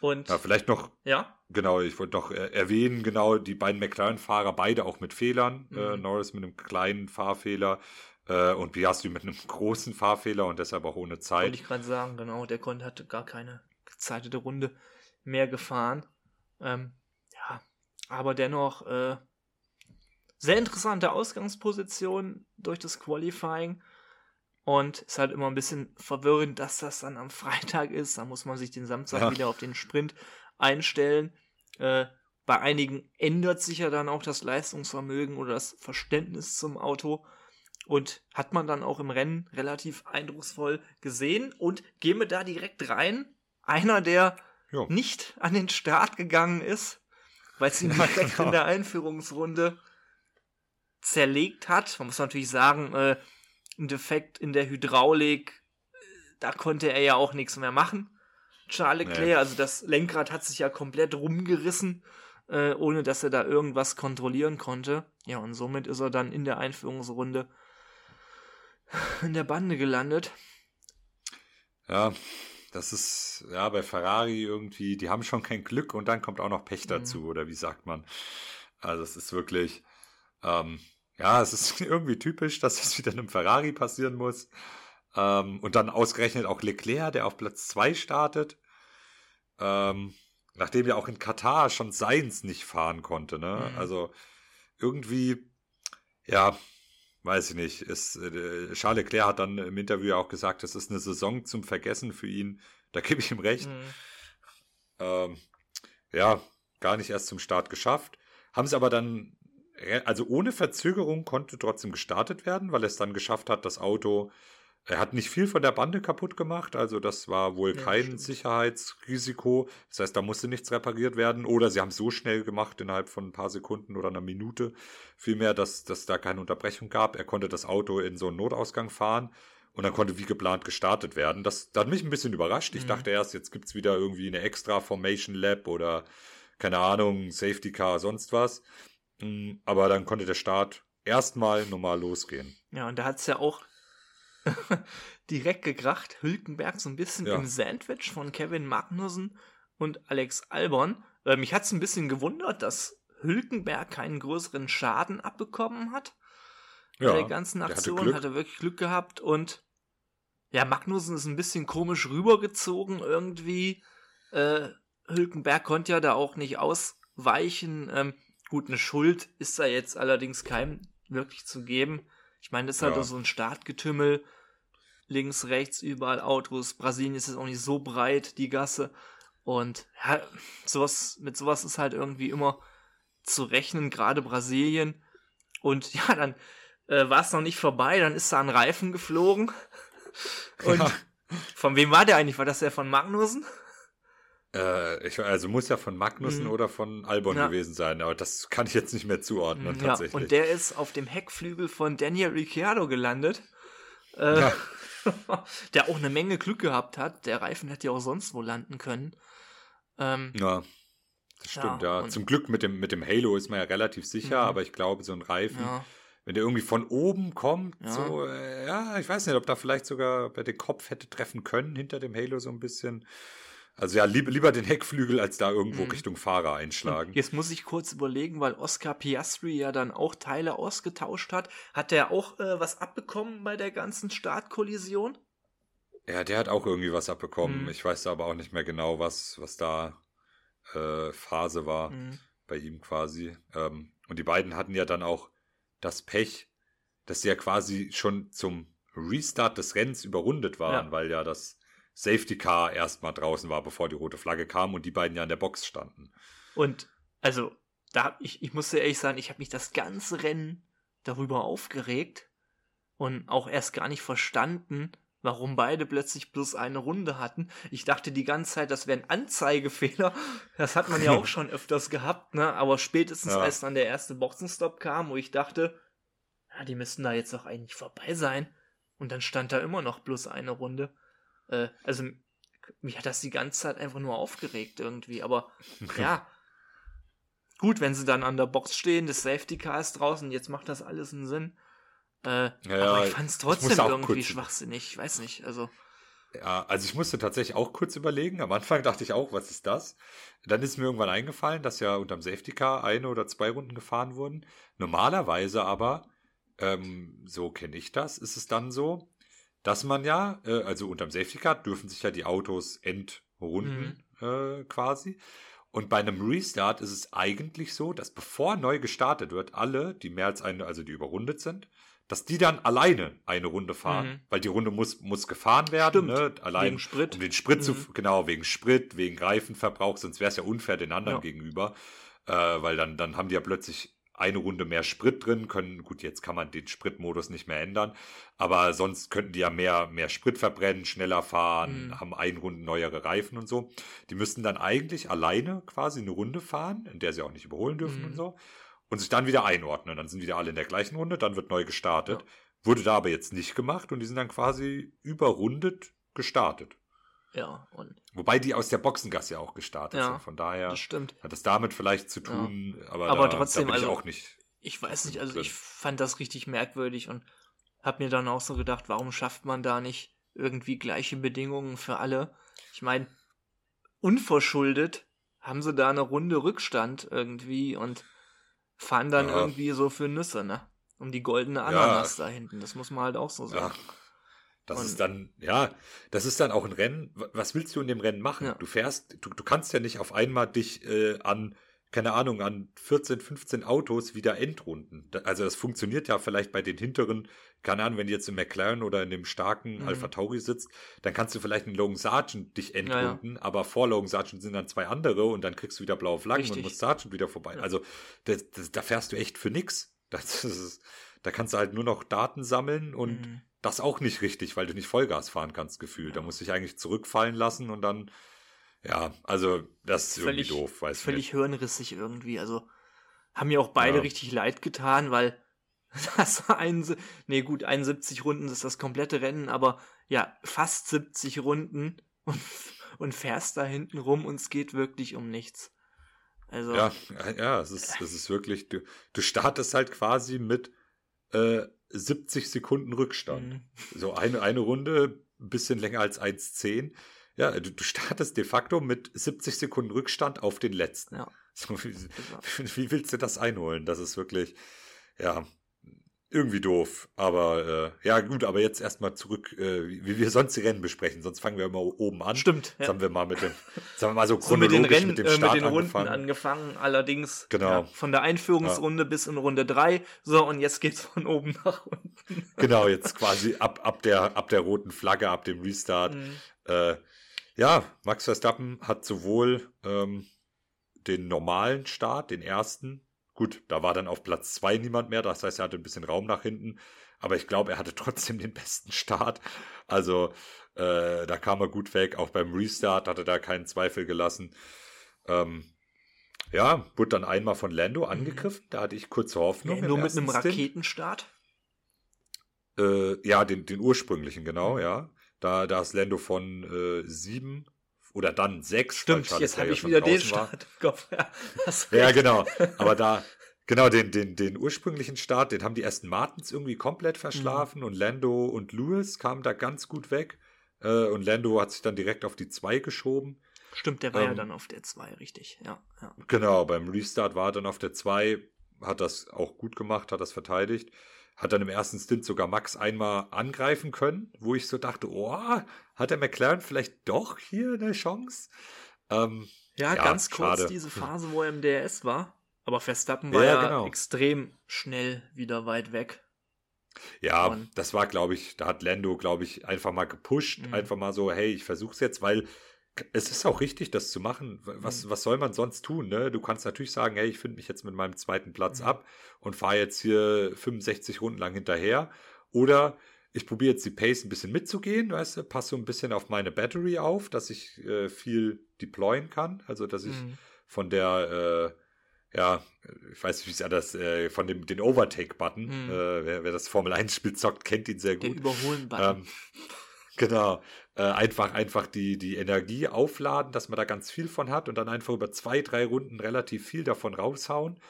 Und Ja, vielleicht noch ja, Genau, ich wollte noch äh, erwähnen, genau, die beiden McLaren-Fahrer, beide auch mit Fehlern. Mhm. Äh, Norris mit einem kleinen Fahrfehler äh, und Piastri mit einem großen Fahrfehler und deshalb auch ohne wollte Zeit. ich gerade sagen, genau, der konnte hatte gar keine gezeitete Runde mehr gefahren. Ähm, ja, aber dennoch äh, sehr interessante Ausgangsposition durch das Qualifying. Und ist halt immer ein bisschen verwirrend, dass das dann am Freitag ist. Da muss man sich den Samstag Ja. wieder auf den Sprint einstellen. Äh, bei einigen ändert sich ja dann auch das Leistungsvermögen oder das Verständnis zum Auto. Und hat man dann auch im Rennen relativ eindrucksvoll gesehen. Und gehen wir da direkt rein. Einer, der Jo. nicht an den Start gegangen ist, weil es ihn direkt in der Einführungsrunde zerlegt hat. Man muss natürlich sagen, äh, ein Defekt in der Hydraulik. Da konnte er ja auch nichts mehr machen. Charles Leclerc, Nee. also das Lenkrad hat sich ja komplett rumgerissen, äh, ohne dass er da irgendwas kontrollieren konnte. Ja, und somit ist er dann in der Einführungsrunde in der Bande gelandet. Ja, das ist, ja, bei Ferrari irgendwie, die haben schon kein Glück und dann kommt auch noch Pech dazu, oder wie sagt man? Also es ist wirklich, ähm, ja, es ist irgendwie typisch, dass das wieder einem Ferrari passieren muss. Ähm, und dann ausgerechnet auch Leclerc, der auf Platz 2 startet. Ähm, nachdem ja auch in Katar schon Seins nicht fahren konnte, ne? Mhm. Also irgendwie, ja, weiß ich nicht. Ist, äh, Charles Leclerc hat dann im Interview ja auch gesagt, es ist eine Saison zum Vergessen für ihn. Da gebe ich ihm recht. Mhm. Ähm, ja, gar nicht erst zum Start geschafft. Haben es aber dann, also ohne Verzögerung konnte trotzdem gestartet werden, weil es dann geschafft hat, das Auto, er hat nicht viel von der Bande kaputt gemacht, also das war wohl Ja, kein stimmt. Sicherheitsrisiko. Das heißt, da musste nichts repariert werden oder sie haben es so schnell gemacht, innerhalb von ein paar Sekunden oder einer Minute, vielmehr, dass, dass da keine Unterbrechung gab. Er konnte das Auto in so einen Notausgang fahren und dann konnte wie geplant gestartet werden. Das, das hat mich ein bisschen überrascht. Ich Mhm. dachte erst, jetzt gibt's wieder irgendwie eine extra Formation Lab oder keine Ahnung, Safety Car, sonst was. Mm, Aber dann konnte der Start erstmal normal losgehen. Ja, und da hat's ja auch direkt gekracht. Hülkenberg so ein bisschen Ja. im Sandwich von Kevin Magnussen und Alex Albon. Äh, mich hat's ein bisschen gewundert, dass Hülkenberg keinen größeren Schaden abbekommen hat. bei der ganzen der hatte Aktion Glück. hat er wirklich Glück gehabt und ja, Magnussen ist ein bisschen komisch rübergezogen irgendwie. Äh, Hülkenberg konnte ja da auch nicht ausweichen. Ähm, gut, eine Schuld ist da jetzt allerdings keinem wirklich zu geben. Ich meine, das ist halt Ja. so ein Startgetümmel. Links, rechts, überall Autos. Brasilien ist jetzt auch nicht so breit, die Gasse. Und ja, sowas, mit sowas ist halt irgendwie immer zu rechnen, gerade Brasilien. Und ja, dann äh, war es noch nicht vorbei, dann ist da ein Reifen geflogen. Und Ja. von wem war der eigentlich? War das der von Magnussen? Äh, ich, also muss ja von Magnussen Mhm. oder von Albon Ja. gewesen sein, aber das kann ich jetzt nicht mehr zuordnen Ja, tatsächlich. und der ist auf dem Heckflügel von Daniel Ricciardo gelandet. Äh, Ja. der auch eine Menge Glück gehabt hat. Der Reifen hätte ja auch sonst wo landen können. Ähm, ja, das stimmt, Ja, ja. Zum Glück mit dem, mit dem Halo ist man ja relativ sicher, Mhm. aber ich glaube, so ein Reifen, ja. wenn der irgendwie von oben kommt, Ja. so, äh, ja, ich weiß nicht, ob da vielleicht sogar bei den Kopf hätte treffen können hinter dem Halo so ein bisschen. Also ja, lieber, lieber den Heckflügel, als da irgendwo Mhm. Richtung Fahrer einschlagen. Jetzt muss ich kurz überlegen, weil Oscar Piastri ja dann auch Teile ausgetauscht hat. Hat der auch äh, was abbekommen bei der ganzen Startkollision? Ja, der hat auch irgendwie was abbekommen. Mhm. Ich weiß aber auch nicht mehr genau, was, was da äh, Phase war Mhm. bei ihm quasi. Ähm, und die beiden hatten ja dann auch das Pech, dass sie ja quasi schon zum Restart des Rennens überrundet waren, Ja. weil ja das Safety Car erstmal draußen war, bevor die rote Flagge kam und die beiden ja in der Box standen. Und also, da ich, ich muss dir ehrlich sagen, ich habe mich das ganze Rennen darüber aufgeregt und auch erst gar nicht verstanden, warum beide plötzlich bloß eine Runde hatten. Ich dachte die ganze Zeit, das wäre ein Anzeigefehler. Das hat man ja auch schon öfters gehabt, ne? Aber spätestens Ja. als dann der erste Boxenstopp kam, wo ich dachte, ja, die müssten da jetzt doch eigentlich vorbei sein. Und dann stand da immer noch bloß eine Runde. Äh, also mich hat das die ganze Zeit einfach nur aufgeregt irgendwie. Aber ja, gut, wenn sie dann an der Box stehen, das Safety Car ist draußen, jetzt macht das alles einen Sinn. Äh, Ja, aber ich fand es trotzdem irgendwie kurz- schwachsinnig. Ich weiß nicht, also. Ja, also ich musste tatsächlich auch kurz überlegen. Am Anfang dachte ich auch, was ist das? Dann ist mir irgendwann eingefallen, dass ja unterm Safety Car eine oder zwei Runden gefahren wurden. Normalerweise aber, ähm, so kenne ich das, ist es dann so, dass man ja, äh, also unterm Safety Car dürfen sich ja die Autos entrunden äh, quasi. Und bei einem Restart ist es eigentlich so, dass bevor neu gestartet wird, alle, die mehr als eine, also die überrundet sind, dass die dann alleine eine Runde fahren, Mhm. weil die Runde muss, muss gefahren werden, Stimmt. ne? allein Wegen Sprit. um den Sprit zu, Mhm. genau, wegen Sprit, wegen Reifenverbrauch, sonst wäre es ja unfair den anderen Ja. gegenüber, äh, weil dann, dann haben die ja plötzlich eine Runde mehr Sprit drin, können, gut, jetzt kann man den Spritmodus nicht mehr ändern, aber sonst könnten die ja mehr, mehr Sprit verbrennen, schneller fahren, Mhm. haben einen Runden neuere Reifen und so. Die müssten dann eigentlich alleine quasi eine Runde fahren, in der sie auch nicht überholen dürfen Mhm. und so, und sich dann wieder einordnen. Dann sind wieder alle in der gleichen Runde, dann wird neu gestartet. Ja. Wurde da aber jetzt nicht gemacht und die sind dann quasi überrundet gestartet. Ja, und Wobei die aus der Boxengasse ja auch gestartet Ja, sind. Von daher das stimmt. hat es damit vielleicht zu tun, aber, Aber da, trotzdem, da bin ich also- auch nicht. Ich weiß nicht, also drin. ich fand das richtig merkwürdig und hab mir dann auch so gedacht, warum schafft man da nicht irgendwie gleiche Bedingungen für alle? Ich meine, unverschuldet haben sie da eine Runde Rückstand irgendwie und fahren dann Ja. irgendwie so für Nüsse, ne? Um die goldene Ananas da hinten. Das muss man halt auch so Ja. Das Und- ist dann, ja, das ist dann auch ein Rennen. Was willst du in dem Rennen machen? Ja. Du fährst, du, du kannst ja nicht auf einmal dich äh, an, keine Ahnung, an 14, 15 Autos wieder Endrunden. Also das funktioniert ja vielleicht bei den hinteren, keine Ahnung, wenn du jetzt im McLaren oder in dem starken Mhm. Alpha Tauri sitzt, dann kannst du vielleicht in Logan Sargent dich ja. endrunden, aber vor Logan Sargent sind dann zwei andere und dann kriegst du wieder blaue Flaggen und Richtig. musst Sargent wieder vorbei. Ja. Also das, das, da fährst du echt für nix. Das ist, da kannst du halt nur noch Daten sammeln und Mhm. Das auch nicht richtig, weil du nicht Vollgas fahren kannst, gefühlt. Da musst du dich eigentlich zurückfallen lassen und dann, ja, also das ist Völlig- irgendwie doof, weiß völlig nicht. hirnrissig irgendwie. Also haben mir auch beide Ja. richtig leid getan, weil das war ein, nee gut, 71 Runden ist das komplette Rennen, aber ja, fast 70 Runden und, und fährst da hinten rum und es geht wirklich um nichts. Also, Ja, ja, es ist, es ist wirklich, du, du startest halt quasi mit äh, 70 Sekunden Rückstand. mhm. So eine, eine Runde, ein bisschen länger als 1,10. Ja, du, du startest de facto mit 70 Sekunden Rückstand auf den letzten. Ja. So, wie, wie willst du das einholen? Das ist wirklich, ja, irgendwie doof. Aber äh, ja, gut, aber jetzt erstmal zurück, äh, wie wir sonst die Rennen besprechen. Sonst fangen wir immer oben an. Stimmt, Jetzt ja. haben wir mal mit dem, jetzt haben wir mal so So mit den chronologisch Rennen, mit dem äh, Start mit den Runden angefangen. allerdings Genau. ja, von der Einführungsrunde bis in Runde 3. So, und jetzt geht's von oben nach unten. Genau, jetzt quasi ab, ab, der, ab der roten Flagge, ab dem Restart. Mhm. Äh, ja, Max Verstappen hat sowohl ähm, den normalen Start, den ersten, gut, da war dann auf Platz zwei niemand mehr, das heißt, er hatte ein bisschen Raum nach hinten, aber ich glaube, er hatte trotzdem den besten Start. Also, äh, da kam er gut weg. Auch beim Restart hatte da keinen Zweifel gelassen. Ähm, ja, wurde dann einmal von Lando angegriffen, da hatte ich kurze Hoffnung. Nur mit einem. Raketenstart. Äh, ja, den, den ursprünglichen, genau, ja. Da, da ist Lando von äh, sieben oder dann sechs. Stimmt, jetzt habe ich wieder den. Start im Kopf. Ja, Ja, genau. Aber da, genau, den, den, den ursprünglichen Start, den haben die ersten Martins irgendwie komplett Mhm. verschlafen und Lando und Lewis kamen da ganz gut weg. Äh, und Lando hat sich dann direkt auf die zwei geschoben. Stimmt, der war ja Ähm, dann auf der 2, richtig. Ja, ja. Genau, beim Restart war er dann auf der 2, hat das auch gut gemacht, hat das verteidigt. Hat dann im ersten Stint sogar Max einmal angreifen können, wo ich so dachte, oh, hat der McLaren vielleicht doch hier eine Chance? Ähm, Ja, Ja, ganz kurz schade. diese Phase, wo er im DRS war. Aber Verstappen war Ja, ja, genau. extrem schnell wieder weit weg. ja, Und- das war, glaube ich, da hat Lando, glaube ich, einfach mal gepusht, Mhm. einfach mal so, hey, ich versuch's jetzt, weil es ist auch richtig, das zu machen. Was, Mhm. was soll man sonst tun? Ne? Du kannst natürlich sagen, hey, ich finde mich jetzt mit meinem zweiten Platz Mhm. ab und fahre jetzt hier 65 Runden lang hinterher. Oder ich probiere jetzt die Pace ein bisschen mitzugehen, weißt du, passe so ein bisschen auf meine Battery auf, dass ich äh, viel deployen kann. Also, dass ich Mhm. von der, äh, ja, ich weiß nicht, wie es anders, äh, von dem den Overtake-Button, Mhm. äh, wer, wer das Formel 1-Spiel zockt, kennt ihn sehr gut. Überholen-Button. Ähm, genau. Äh, einfach, einfach die, die Energie aufladen, dass man da ganz viel von hat und dann einfach über zwei, drei Runden relativ viel davon raushauen.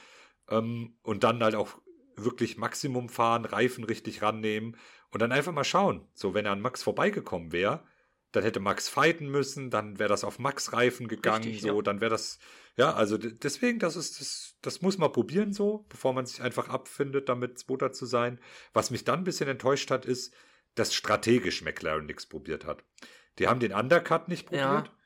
Ähm, und dann halt auch wirklich Maximum fahren, Reifen richtig rannehmen und dann einfach mal schauen. So, wenn er an Max vorbeigekommen wäre, dann hätte Max fighten müssen, dann wäre das auf Max Reifen gegangen, Richtig, so, ja. dann wäre das, ja, also deswegen, das ist, das, das muss man probieren so, bevor man sich einfach abfindet, damit Zweiter zu sein. Was mich dann ein bisschen enttäuscht hat, ist, dass strategisch McLaren nichts probiert hat. Die haben den Undercut nicht Ja. probiert.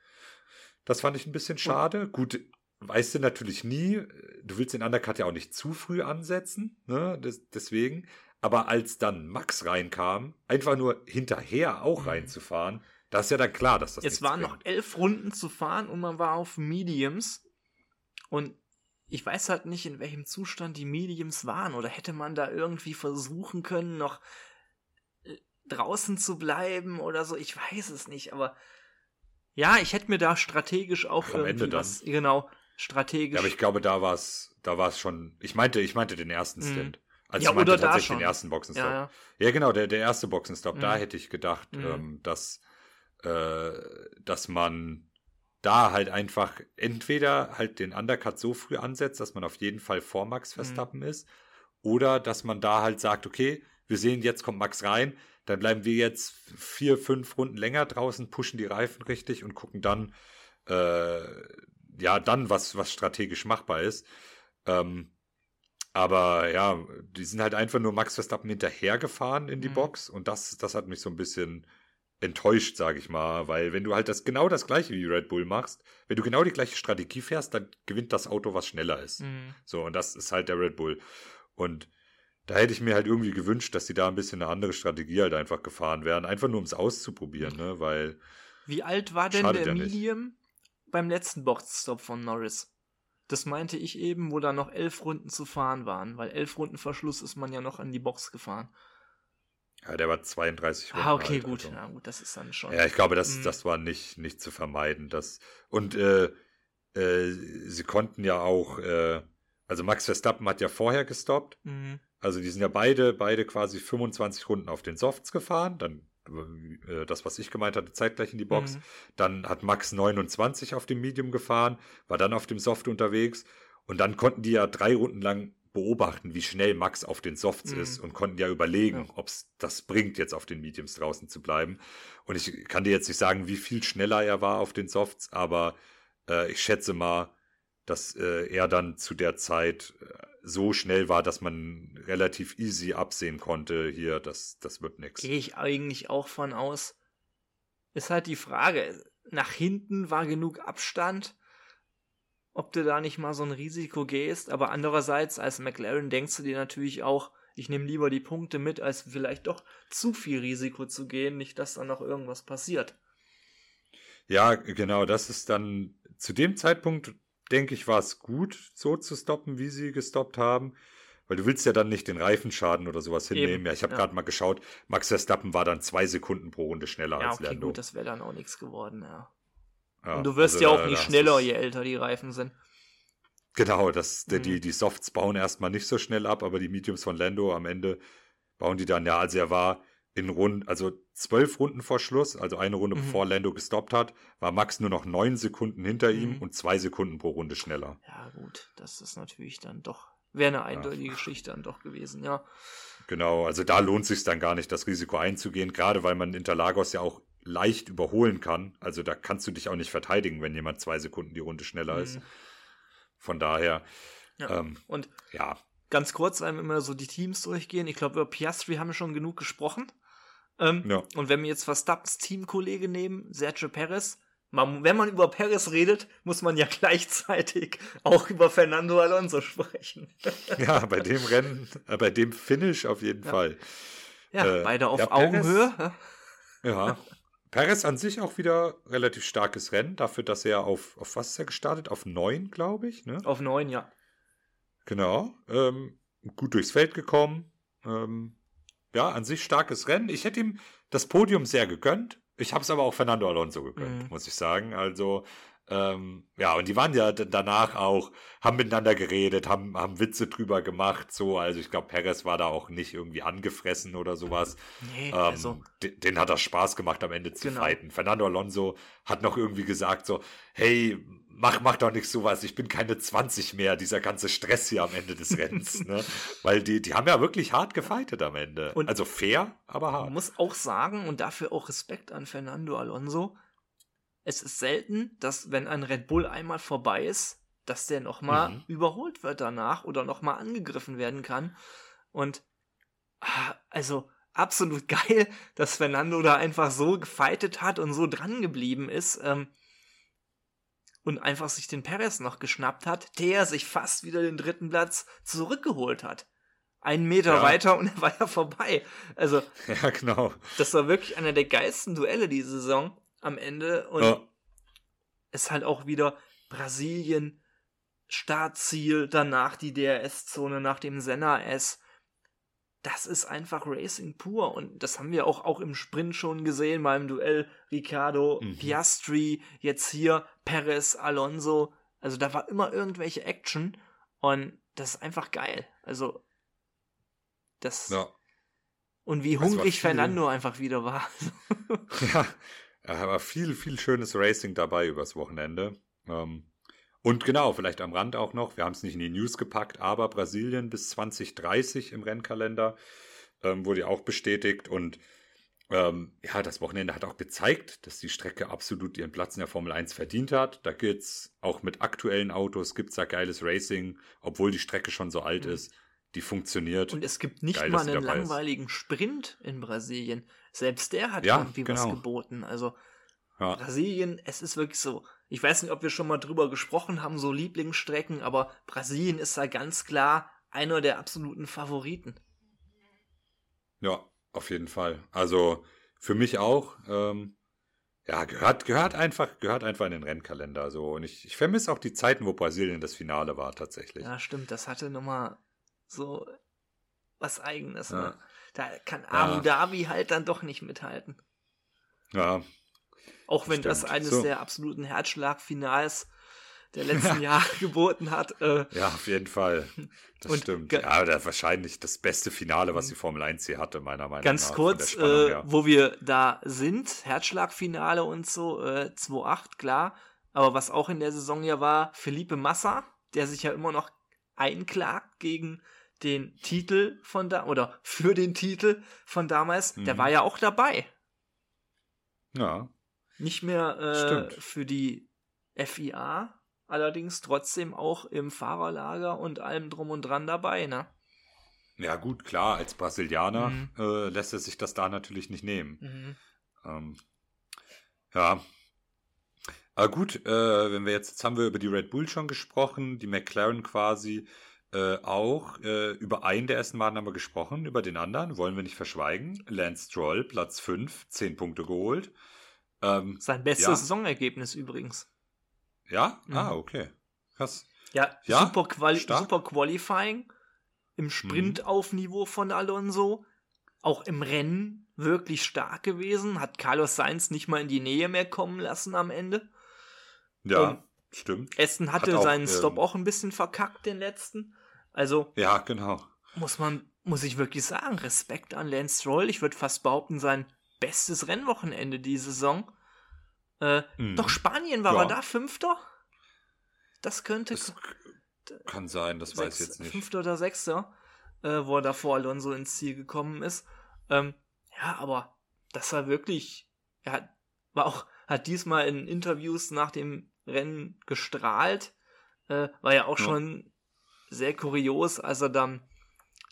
Das fand ich ein bisschen schade. Gut, weißt du natürlich nie. Du willst den Undercut ja auch nicht zu früh ansetzen, ne? Des, deswegen. Aber als dann Max reinkam, einfach nur hinterher auch Mhm. reinzufahren, da ist ja dann klar, dass das Es waren bringt. noch elf Runden zu fahren und man war auf Mediums. Und ich weiß halt nicht, in welchem Zustand die Mediums waren. Oder hätte man da irgendwie versuchen können, noch äh, draußen zu bleiben oder so. Ich weiß es nicht, aber ja, ich hätte mir da strategisch auch Am Ende dann. was, genau, strategisch. Ja, aber ich glaube, da war es, da war es schon. Ich meinte, ich meinte den ersten Mhm. Stint. Also Ja, ich meinte oder da tatsächlich schon. den ersten Boxenstopp. Ja, Ja, ja. genau, der, der erste Boxenstopp, da Mhm. hätte ich gedacht, Mhm. ähm, dass, äh, dass man da halt einfach entweder halt den Undercut so früh ansetzt, dass man auf jeden Fall vor Max Mhm. Verstappen ist, oder dass man da halt sagt, okay, wir sehen, jetzt kommt Max rein, dann bleiben wir jetzt vier, fünf Runden länger draußen, pushen die Reifen richtig und gucken dann, äh, ja, dann, was, was strategisch machbar ist. Ähm, aber ja, die sind halt einfach nur Max Verstappen hinterhergefahren in die Mhm. Box und das, das hat mich so ein bisschen enttäuscht, sage ich mal, weil wenn du halt das genau das gleiche wie Red Bull machst, wenn du genau die gleiche Strategie fährst, dann gewinnt das Auto, was schneller ist. Mhm. So, und das ist halt der Red Bull. Und da hätte ich mir halt irgendwie gewünscht, dass die da ein bisschen eine andere Strategie halt einfach gefahren wären, einfach nur um es auszuprobieren, ne, weil Wie alt war denn der ja. Medium beim letzten Boxstop von Norris? Das meinte ich eben, wo da noch elf Runden zu fahren waren, weil elf Runden Verschluss ist man ja noch an die Box gefahren. ja, der war 32 Runden Ah, okay, alt, gut. also. Na gut, das ist dann schon. Ja, ich glaube, das, Mhm. das war nicht, nicht zu vermeiden. Das, und äh, äh, sie konnten ja auch, äh, also Max Verstappen hat ja vorher gestoppt. Mhm. Also die sind ja beide, beide quasi 25 Runden auf den Softs gefahren. Dann äh, das, was ich gemeint hatte, zeitgleich in die Box. Mhm. Dann hat Max 29 auf dem Medium gefahren, war dann auf dem Soft unterwegs. Und dann konnten die ja drei Runden lang beobachten, wie schnell Max auf den Softs Mhm. ist und konnten ja überlegen, Ja. ob es das bringt, jetzt auf den Mediums draußen zu bleiben. Und ich kann dir jetzt nicht sagen, wie viel schneller er war auf den Softs, aber äh, ich schätze mal, dass äh, er dann zu der Zeit äh, so schnell war, dass man relativ easy absehen konnte, hier, das, das wird nix. Gehe ich eigentlich auch von aus. Ist halt die Frage. Nach hinten war genug Abstand, ob du da nicht mal so ein Risiko gehst. Aber andererseits, als McLaren denkst du dir natürlich auch, ich nehme lieber die Punkte mit, als vielleicht doch zu viel Risiko zu gehen, nicht dass da noch irgendwas passiert. Ja, genau, das ist dann zu dem Zeitpunkt, denke ich, war es gut, so zu stoppen, wie sie gestoppt haben. Weil du willst ja dann nicht den Reifenschaden oder sowas Eben, hinnehmen. ja, ich habe ja. gerade mal geschaut, Max Verstappen war dann zwei Sekunden pro Runde schneller Ja, als okay, Lando. gut, das wäre dann auch nichts geworden, ja. Ja, Und du wirst also ja auch nicht schneller, je älter die Reifen sind. Genau, das, die- Mhm. die, die Softs bauen erstmal nicht so schnell ab, aber die Mediums von Lando am Ende bauen die dann, ja, also er war in Runden, also zwölf Runden vor Schluss, also eine Runde Mhm. bevor Lando gestoppt hat, war Max nur noch neun Sekunden hinter ihm Mhm. und zwei Sekunden pro Runde schneller. Ja, gut, das ist natürlich dann doch, wäre eine eindeutige Geschichte dann doch gewesen, ja. Genau, also da lohnt sich dann gar nicht, das Risiko einzugehen, gerade weil man Interlagos ja auch leicht überholen kann. Also da kannst du dich auch nicht verteidigen, wenn jemand zwei Sekunden die Runde schneller ist. Mhm. Von daher, ja. ähm, Und ja, ganz kurz einmal immer so die Teams durchgehen. Ich glaube, über Piastri haben wir schon genug gesprochen. Ähm, Ja. Und wenn wir jetzt Verstappens Teamkollege nehmen, Sergio Perez, man, wenn man über Perez redet, muss man ja gleichzeitig auch über Fernando Alonso sprechen. ja, bei dem Rennen, äh, bei dem Finish auf jeden Ja. Fall. Ja, Äh, beide auf ja, Perez- Augenhöhe. Ja. Perez an sich auch wieder relativ starkes Rennen, dafür, dass er auf, auf was ist er gestartet? Auf neun, glaube ich, ne? Auf neun, ja. Genau. Ähm, gut durchs Feld gekommen. Ähm, ja, an sich starkes Rennen. Ich hätte ihm das Podium sehr gegönnt. Ich habe es aber auch Fernando Alonso gegönnt, Mhm. muss ich sagen. Also, ähm, ja, und die waren ja danach auch, haben miteinander geredet, haben, haben Witze drüber gemacht, so. Also, ich glaube, Perez war da auch nicht irgendwie angefressen oder sowas. Nee, Ähm, also, den, den hat das Spaß gemacht, am Ende zu Genau. fighten. Fernando Alonso hat noch irgendwie gesagt so, hey, mach, mach doch nicht sowas, ich bin keine 20 mehr, dieser ganze Stress hier am Ende des Rennens. ne? Weil die, die haben ja wirklich hart gefightet am Ende. Und- also fair, aber man hart. muss auch sagen, und dafür auch Respekt an Fernando Alonso, es ist selten, dass wenn ein Red Bull einmal vorbei ist, dass der nochmal Mhm. überholt wird danach oder nochmal angegriffen werden kann. Und ah, also absolut geil, dass Fernando da einfach so gefightet hat und so dran geblieben ist. Ähm, und einfach sich den Perez noch geschnappt hat, der sich fast wieder den dritten Platz zurückgeholt hat. Einen Meter Ja. weiter und er war ja vorbei. Also, Ja, genau. das war wirklich einer der geilsten Duelle die Saison am Ende. Und Ja. ist halt auch wieder Brasilien, Startziel, danach die DRS-Zone nach dem Senna-S. Das ist einfach Racing pur und das haben wir auch, auch im Sprint schon gesehen, beim Duell Ricardo, Mhm. Piastri, jetzt hier Perez, Alonso. Also da war immer irgendwelche Action und das ist einfach geil. Also Das Ja. und wie hungrig. Fernando einfach wieder war. Ja, ja, aber viel, viel schönes Racing dabei übers Wochenende. Ähm, und genau, vielleicht am Rand auch noch, wir haben es nicht in die News gepackt, aber Brasilien bis 2030 im Rennkalender ähm, wurde ja auch bestätigt und ähm, ja, das Wochenende hat auch gezeigt, dass die Strecke absolut ihren Platz in der Formel 1 verdient hat. Da geht's auch mit aktuellen Autos, gibt's da geiles Racing, obwohl die Strecke schon so alt Mhm. ist. Die funktioniert. Und es gibt nicht Geil, mal einen dabei ist. langweiligen Sprint in Brasilien. Selbst der hat Ja, irgendwie was genau. geboten. Also ja. Brasilien, es ist wirklich so. Ich weiß nicht, ob wir schon mal drüber gesprochen haben, so Lieblingsstrecken, aber Brasilien ist da ganz klar einer der absoluten Favoriten. Ja, auf jeden Fall. Also für mich auch. Ähm, ja, gehört, gehört einfach, gehört einfach in den Rennkalender. So. Und ich, ich vermisse auch die Zeiten, wo Brasilien das Finale war, tatsächlich. Ja, stimmt, das hatte nochmal so was Eigenes. Ja. Ne? Da kann Abu Dhabi halt dann doch nicht mithalten. Ja, Auch wenn das Stimmt. eines So. der absoluten Herzschlagfinals der letzten Jahre geboten hat. Äh, ja, auf jeden Fall. Das Und stimmt. Ja, das wahrscheinlich das beste Finale, was die Formel 1 hier hatte, meiner Meinung Ganz nach. kurz, der Spannung äh, wo wir da sind, Herzschlagfinale und so, äh, 2-8, klar. Aber was auch in der Saison ja war, Felipe Massa, der sich ja immer noch einklagt gegen den Titel von da, oder für den Titel von damals, der Mhm. war ja auch dabei. Ja, Nicht mehr äh, für die FIA, allerdings trotzdem auch im Fahrerlager und allem drum und dran dabei, ne? ja, gut, klar, als Brasilianer Mhm. äh, lässt er sich das da natürlich nicht nehmen. Mhm. Ähm, ja. Aber gut, äh, wenn wir jetzt, jetzt haben wir über die Red Bull schon gesprochen, die McLaren quasi äh, auch. Äh, über einen der ersten Wagen haben wir gesprochen, über den anderen wollen wir nicht verschweigen. Lance Stroll, Platz 5, 10 Punkte geholt. Ähm, Sein bestes Ja. Saisonergebnis übrigens. ja? Mhm. Ah, okay. Krass. Ja, Ja, super, Quali stark. super Qualifying im Sprint auf Niveau von Alonso. Auch im Rennen wirklich stark gewesen. Hat Carlos Sainz nicht mal in die Nähe mehr kommen lassen am Ende. Ja, Ähm, stimmt. Aston hatte Hat seinen Stop ähm, auch ein bisschen verkackt, den letzten. Also Ja, genau. muss man, muss ich wirklich sagen, Respekt an Lance Stroll. Ich würde fast behaupten, sein bestes Rennwochenende die Saison. Äh, Mhm. Doch Spanien war Ja. da Fünfter? Das könnte Das kann sein, das weiß ich sechs- jetzt nicht. Fünfter oder Sechster, äh, wo er da vor Alonso ins Ziel gekommen ist. Ähm, ja, aber das war wirklich, er hat, war auch, hat diesmal in Interviews nach dem Rennen gestrahlt, äh, war ja auch Ja. schon sehr kurios, als er dann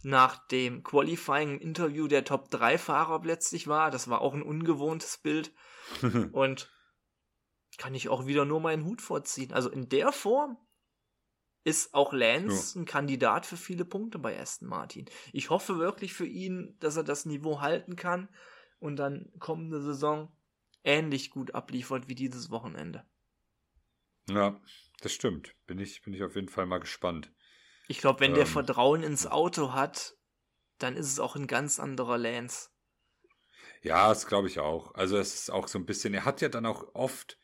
nach dem Qualifying-Interview der Top-3-Fahrer plötzlich war. Das war auch ein ungewohntes Bild. Und kann ich auch wieder nur meinen Hut vorziehen. Also in der Form ist auch Lance ein Kandidat für viele Punkte bei Aston Martin. Ich hoffe wirklich für ihn, dass er das Niveau halten kann und dann kommende Saison ähnlich gut abliefert wie dieses Wochenende. ja, das stimmt. Bin ich, bin ich auf jeden Fall mal gespannt. Ich glaube, wenn der Ähm. Vertrauen ins Auto hat, dann ist es auch ein ganz anderer Lance. Ja, das glaube ich auch. Also es ist auch so ein bisschen, er hat ja dann auch oft,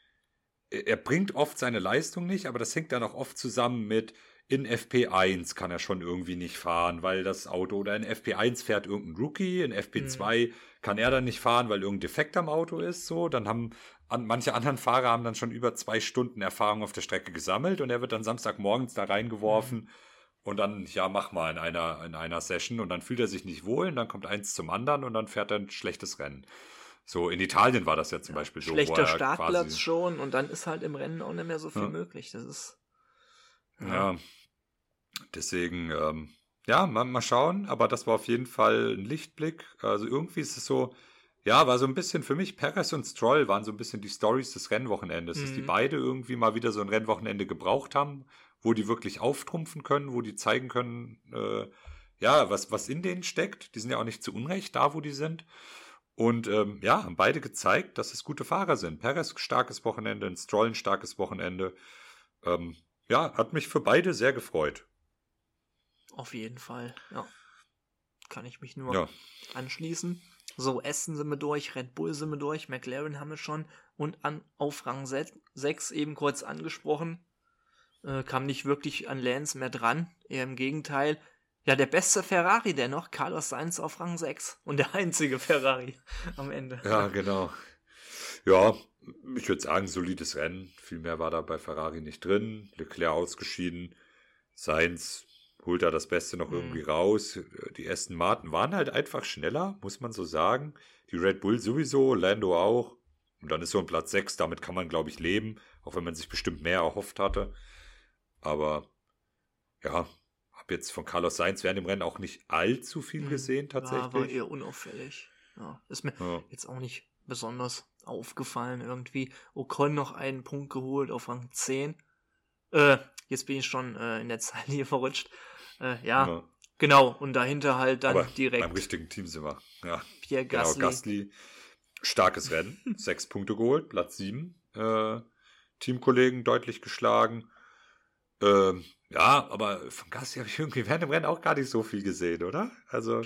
er er bringt oft seine Leistung nicht, aber das hängt dann auch oft zusammen mit, in FP1 kann er schon irgendwie nicht fahren, weil das Auto oder in FP1 fährt irgendein Rookie, in FP2 kann er dann nicht fahren, weil irgendein Defekt am Auto ist, so. Dann haben an, manche anderen Fahrer haben dann schon über zwei Stunden Erfahrung auf der Strecke gesammelt und er wird dann Samstagmorgens da reingeworfen und dann, ja, mach mal in einer, in einer Session und dann fühlt er sich nicht wohl und dann kommt eins zum anderen und dann fährt er ein schlechtes Rennen. So, in Italien war das ja zum Beispiel so. Schlechter er Startplatz schon und dann ist halt im Rennen auch nicht mehr so viel Ja. möglich. Das ist. Ja. Deswegen, ähm, ja, mal, mal schauen. Aber das war auf jeden Fall ein Lichtblick. Also irgendwie ist es so, ja, war so ein bisschen für mich, Perez und Stroll waren so ein bisschen die Stories des Rennwochenendes, dass die Mhm. beide irgendwie mal wieder so ein Rennwochenende gebraucht haben, wo die wirklich auftrumpfen können, wo die zeigen können, äh, ja, was, was in denen steckt. Die sind ja auch nicht zu Unrecht da, wo die sind. Und ähm, ja, haben beide gezeigt, dass es gute Fahrer sind. Perez starkes Wochenende, ein Stroll ein starkes Wochenende. Ähm, ja, hat mich für beide sehr gefreut. Auf jeden Fall, ja. Kann ich mich nur Ja. anschließen. So, Essen sind wir durch, Red Bull sind wir durch, McLaren haben wir schon und an, auf Rang 6 eben kurz angesprochen. Äh, kam nicht wirklich an Lance mehr dran, eher im Gegenteil. Ja, der beste Ferrari dennoch, Carlos Sainz auf Rang 6. Und der einzige Ferrari am Ende. Ja, genau. Ja, ich würde sagen, solides Rennen. Viel mehr war da bei Ferrari nicht drin. Leclerc ausgeschieden. Sainz holt da das Beste noch Mhm. irgendwie raus. Die Aston Martin waren halt einfach schneller, muss man so sagen. Die Red Bull sowieso, Lando auch. Und dann ist so ein Platz 6, damit kann man, glaube ich, leben, auch wenn man sich bestimmt mehr erhofft hatte. Aber ja, habe jetzt von Carlos Sainz während dem Rennen auch nicht allzu viel Mhm. gesehen, Ja, war tatsächlich. eher unauffällig. Ja, ist mir Ja. jetzt auch nicht besonders aufgefallen irgendwie. Ocon noch einen Punkt geholt auf Rang 10. Äh, jetzt bin ich schon äh, in der Zeitlinie verrutscht. Äh, ja, Ja. genau. Und dahinter halt dann Aber beim direkt richtigen Team sind wir. Ja, Pierre genau, Gasly. Gasly. Starkes Rennen, sechs Punkte geholt, Platz sieben. Äh, Teamkollegen deutlich geschlagen. Ähm, ja, aber von Gasly habe ich irgendwie während dem Rennen auch gar nicht so viel gesehen, oder? Also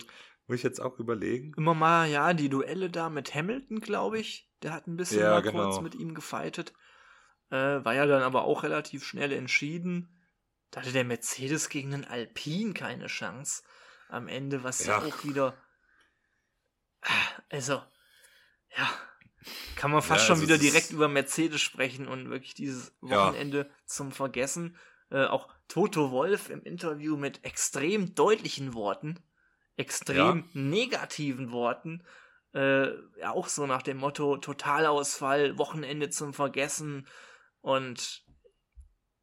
muss ich jetzt auch überlegen. Immer mal, ja, die Duelle da mit Hamilton, glaube ich. Der hat ein bisschen Ja, mal genau. kurz mit ihm gefightet. Äh, war ja dann aber auch relativ schnell entschieden. Da hatte der Mercedes gegen den Alpine keine Chance am Ende, was ja, Ja. auch wieder. Also, ja. Kann man fast Ja, schon also wieder direkt über Mercedes sprechen und wirklich dieses Ja. Wochenende zum Vergessen. Äh, auch Toto Wolf im Interview mit extrem deutlichen Worten, extrem negativen Worten, äh, ja auch so nach dem Motto Totalausfall, Wochenende zum Vergessen und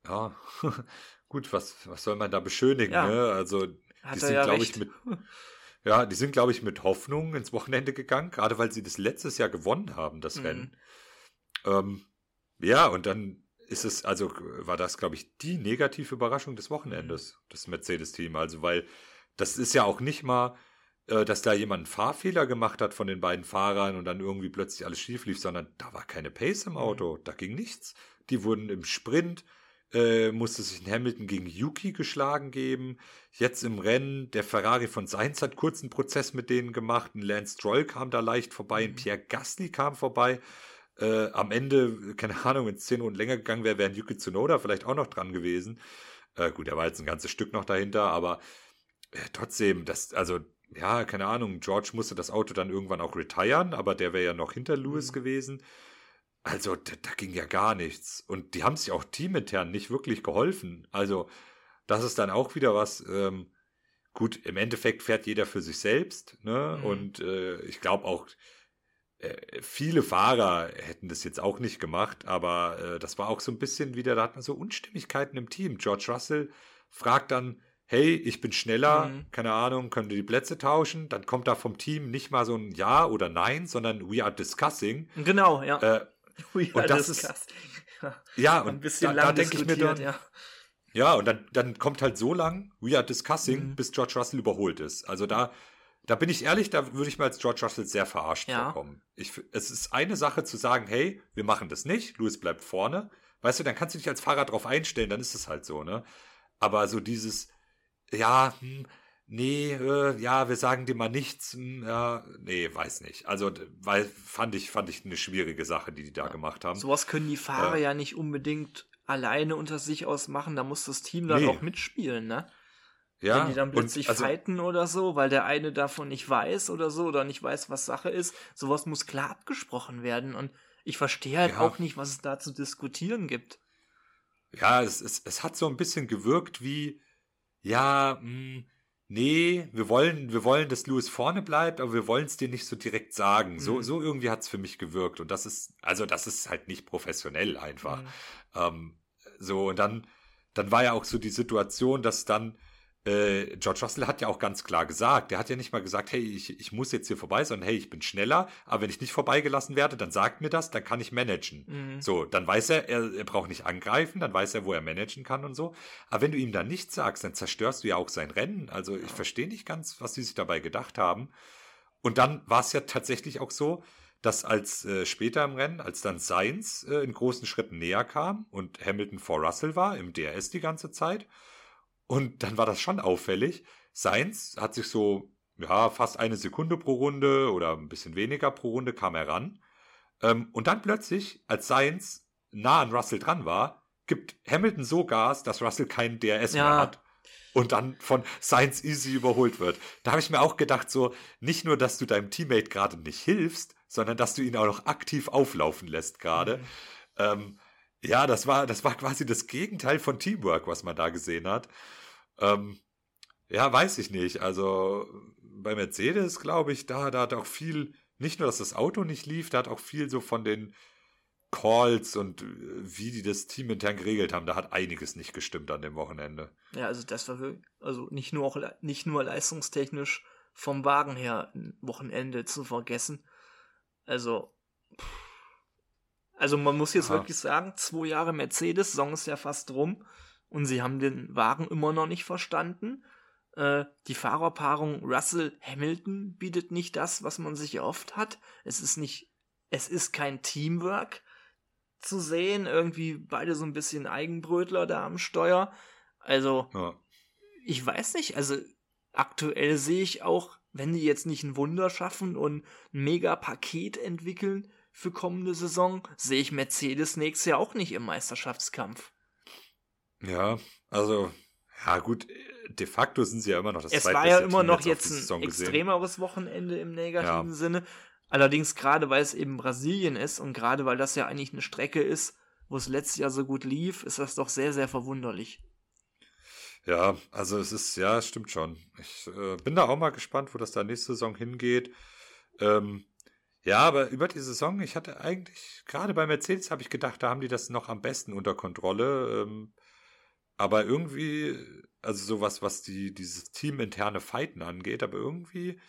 Ja, gut, was, was soll man da beschönigen, Ja. ne? Also, hat die sind, ja glaube ich, mit, ja, die sind, glaube ich, mit Hoffnung ins Wochenende gegangen, gerade weil sie das letztes Jahr gewonnen haben, das Mhm. Rennen. Ähm, ja, und dann ist es, also war das, glaube ich, die negative Überraschung des Wochenendes, Mhm. das Mercedes-Team. Also, weil das ist ja auch nicht mal, äh, dass da jemand einen Fahrfehler gemacht hat von den beiden Fahrern und dann irgendwie plötzlich alles schief lief, sondern da war keine Pace Mhm. im Auto, da ging nichts. Die wurden im Sprint, äh, musste sich ein Hamilton gegen Yuki geschlagen geben. Jetzt im Rennen, der Ferrari von Sainz hat kurz einen Prozess mit denen gemacht. Ein Lance Stroll kam da leicht vorbei, ein Mhm. Pierre Gasly kam vorbei. Äh, am Ende, keine Ahnung, wenn es zehn Runden länger gegangen wäre, wäre Yuki Tsunoda vielleicht auch noch dran gewesen. Äh, gut, er war jetzt ein ganzes Stück noch dahinter, aber äh, trotzdem, das, also, ja, keine Ahnung, George musste das Auto dann irgendwann auch retiren, aber der wäre ja noch hinter Lewis Mhm. gewesen. Also, da, da ging ja gar nichts. Und die haben sich auch teamintern nicht wirklich geholfen. Also, das ist dann auch wieder was, ähm, gut, im Endeffekt fährt jeder für sich selbst, ne? Mhm. Und äh, ich glaube auch, viele Fahrer hätten das jetzt auch nicht gemacht, aber äh, das war auch so ein bisschen wieder, da hat man so Unstimmigkeiten im Team. George Russell fragt dann, hey, ich bin schneller, Mhm. keine Ahnung, können wir die Plätze tauschen? Dann kommt da vom Team nicht mal so ein Ja oder Nein, sondern we are discussing. genau, ja. Äh, Ui, und das ist- krass. ja, ja, ein und bisschen da, da denke ich mir dann, ja. ja, und dann, dann kommt halt so lang, we are discussing, Mhm. bis George Russell überholt ist. Also da, da bin ich ehrlich, da würde ich mal als George Russell sehr verarscht Ja. vorkommen. Ich, es ist eine Sache zu sagen, hey, wir machen das nicht, Lewis bleibt vorne. Weißt du, dann kannst du dich als Fahrer drauf einstellen, dann ist es halt so, ne? Aber so dieses, ja, hm, nee, äh, ja, wir sagen dir mal nichts, hm, ja, nee, weiß nicht. Also, weil fand ich, fand ich eine schwierige Sache, die die da gemacht haben. Sowas können die Fahrer Ja. ja nicht unbedingt alleine unter sich ausmachen, da muss das Team dann Nee. auch mitspielen, ne? Ja, Wenn die dann und plötzlich also- fighten oder so, weil der eine davon nicht weiß oder so oder nicht weiß, was Sache ist, sowas muss klar abgesprochen werden und ich verstehe halt Ja. auch nicht, was es da zu diskutieren gibt. Ja, es, es, es hat so ein bisschen gewirkt wie, ja, mh, nee, wir wollen, wir wollen, dass Lewis vorne bleibt, aber wir wollen es dir nicht so direkt sagen. So, Mhm. so irgendwie hat es für mich gewirkt. Und das ist, also das ist halt nicht professionell einfach. Mhm. Ähm, so, und dann, dann war ja auch so die Situation, dass dann äh, George Russell hat ja auch ganz klar gesagt, der hat ja nicht mal gesagt, hey, ich, ich muss jetzt hier vorbei, sondern hey, ich bin schneller, aber wenn ich nicht vorbeigelassen werde, dann sagt mir das, dann kann ich managen. Mhm. So, dann weiß er, er, er braucht nicht angreifen, dann weiß er, wo er managen kann und so. Aber wenn du ihm dann nichts sagst, dann zerstörst du ja auch sein Rennen. Also ich verstehe nicht ganz, was sie sich dabei gedacht haben. Und dann war es ja tatsächlich auch so, dass als äh, später im Rennen, als dann Sainz äh, in großen Schritten näher kam und Hamilton vor Russell war, im DRS die ganze Zeit, und dann war das schon auffällig. Sainz hat sich so, ja, fast eine Sekunde pro Runde oder ein bisschen weniger pro Runde kam er ran. Ähm, und dann plötzlich, als Sainz nah an Russell dran war, gibt Hamilton so Gas, dass Russell keinen DRS Ja. mehr hat. und dann von Science Easy überholt wird. Da habe ich mir auch gedacht, so, nicht nur, dass du deinem Teammate gerade nicht hilfst, sondern dass du ihn auch noch aktiv auflaufen lässt gerade. Mhm. Ähm, ja, das war, das war quasi das Gegenteil von Teamwork, was man da gesehen hat. Ähm, ja, weiß ich nicht. Also bei Mercedes, glaube ich, da, da hat auch viel, nicht nur, dass das Auto nicht lief, da hat auch viel so von den Calls und äh, wie die das Team intern geregelt haben, da hat einiges nicht gestimmt an dem Wochenende. Ja, also das war wirklich, also nicht nur auch, nicht nur leistungstechnisch vom Wagen her ein Wochenende zu vergessen. Also, also man muss jetzt Aha. wirklich sagen, zwei Jahre Mercedes, Song ist ja fast rum und sie haben den Wagen immer noch nicht verstanden. Äh, die Fahrerpaarung Russell-Hamilton bietet nicht das, was man sich erhofft hat. Es ist nicht, es ist kein Teamwork zu sehen. Irgendwie beide so ein bisschen Eigenbrötler da am Steuer. Also, ja. ich weiß nicht, also aktuell sehe ich auch, wenn die jetzt nicht ein Wunder schaffen und ein mega Paket entwickeln für kommende Saison, sehe ich Mercedes nächstes Jahr auch nicht im Meisterschaftskampf. Ja, also, ja gut, de facto sind sie ja immer noch das Es war ja immer noch jetzt ein extremeres gesehen. Wochenende im negativen ja. Sinne. Allerdings gerade, weil es eben Brasilien ist und gerade weil das ja eigentlich eine Strecke ist, wo es letztes Jahr so gut lief, ist das doch sehr, sehr verwunderlich. Ja, also es ist, ja, stimmt schon. Ich äh, bin da auch mal gespannt, wo das da nächste Saison hingeht. Ähm, ja, aber über die Saison, ich hatte eigentlich, gerade bei Mercedes habe ich gedacht, da haben die das noch am besten unter Kontrolle. Ähm, aber irgendwie, also sowas, was die, dieses teaminterne Fighten angeht, aber irgendwie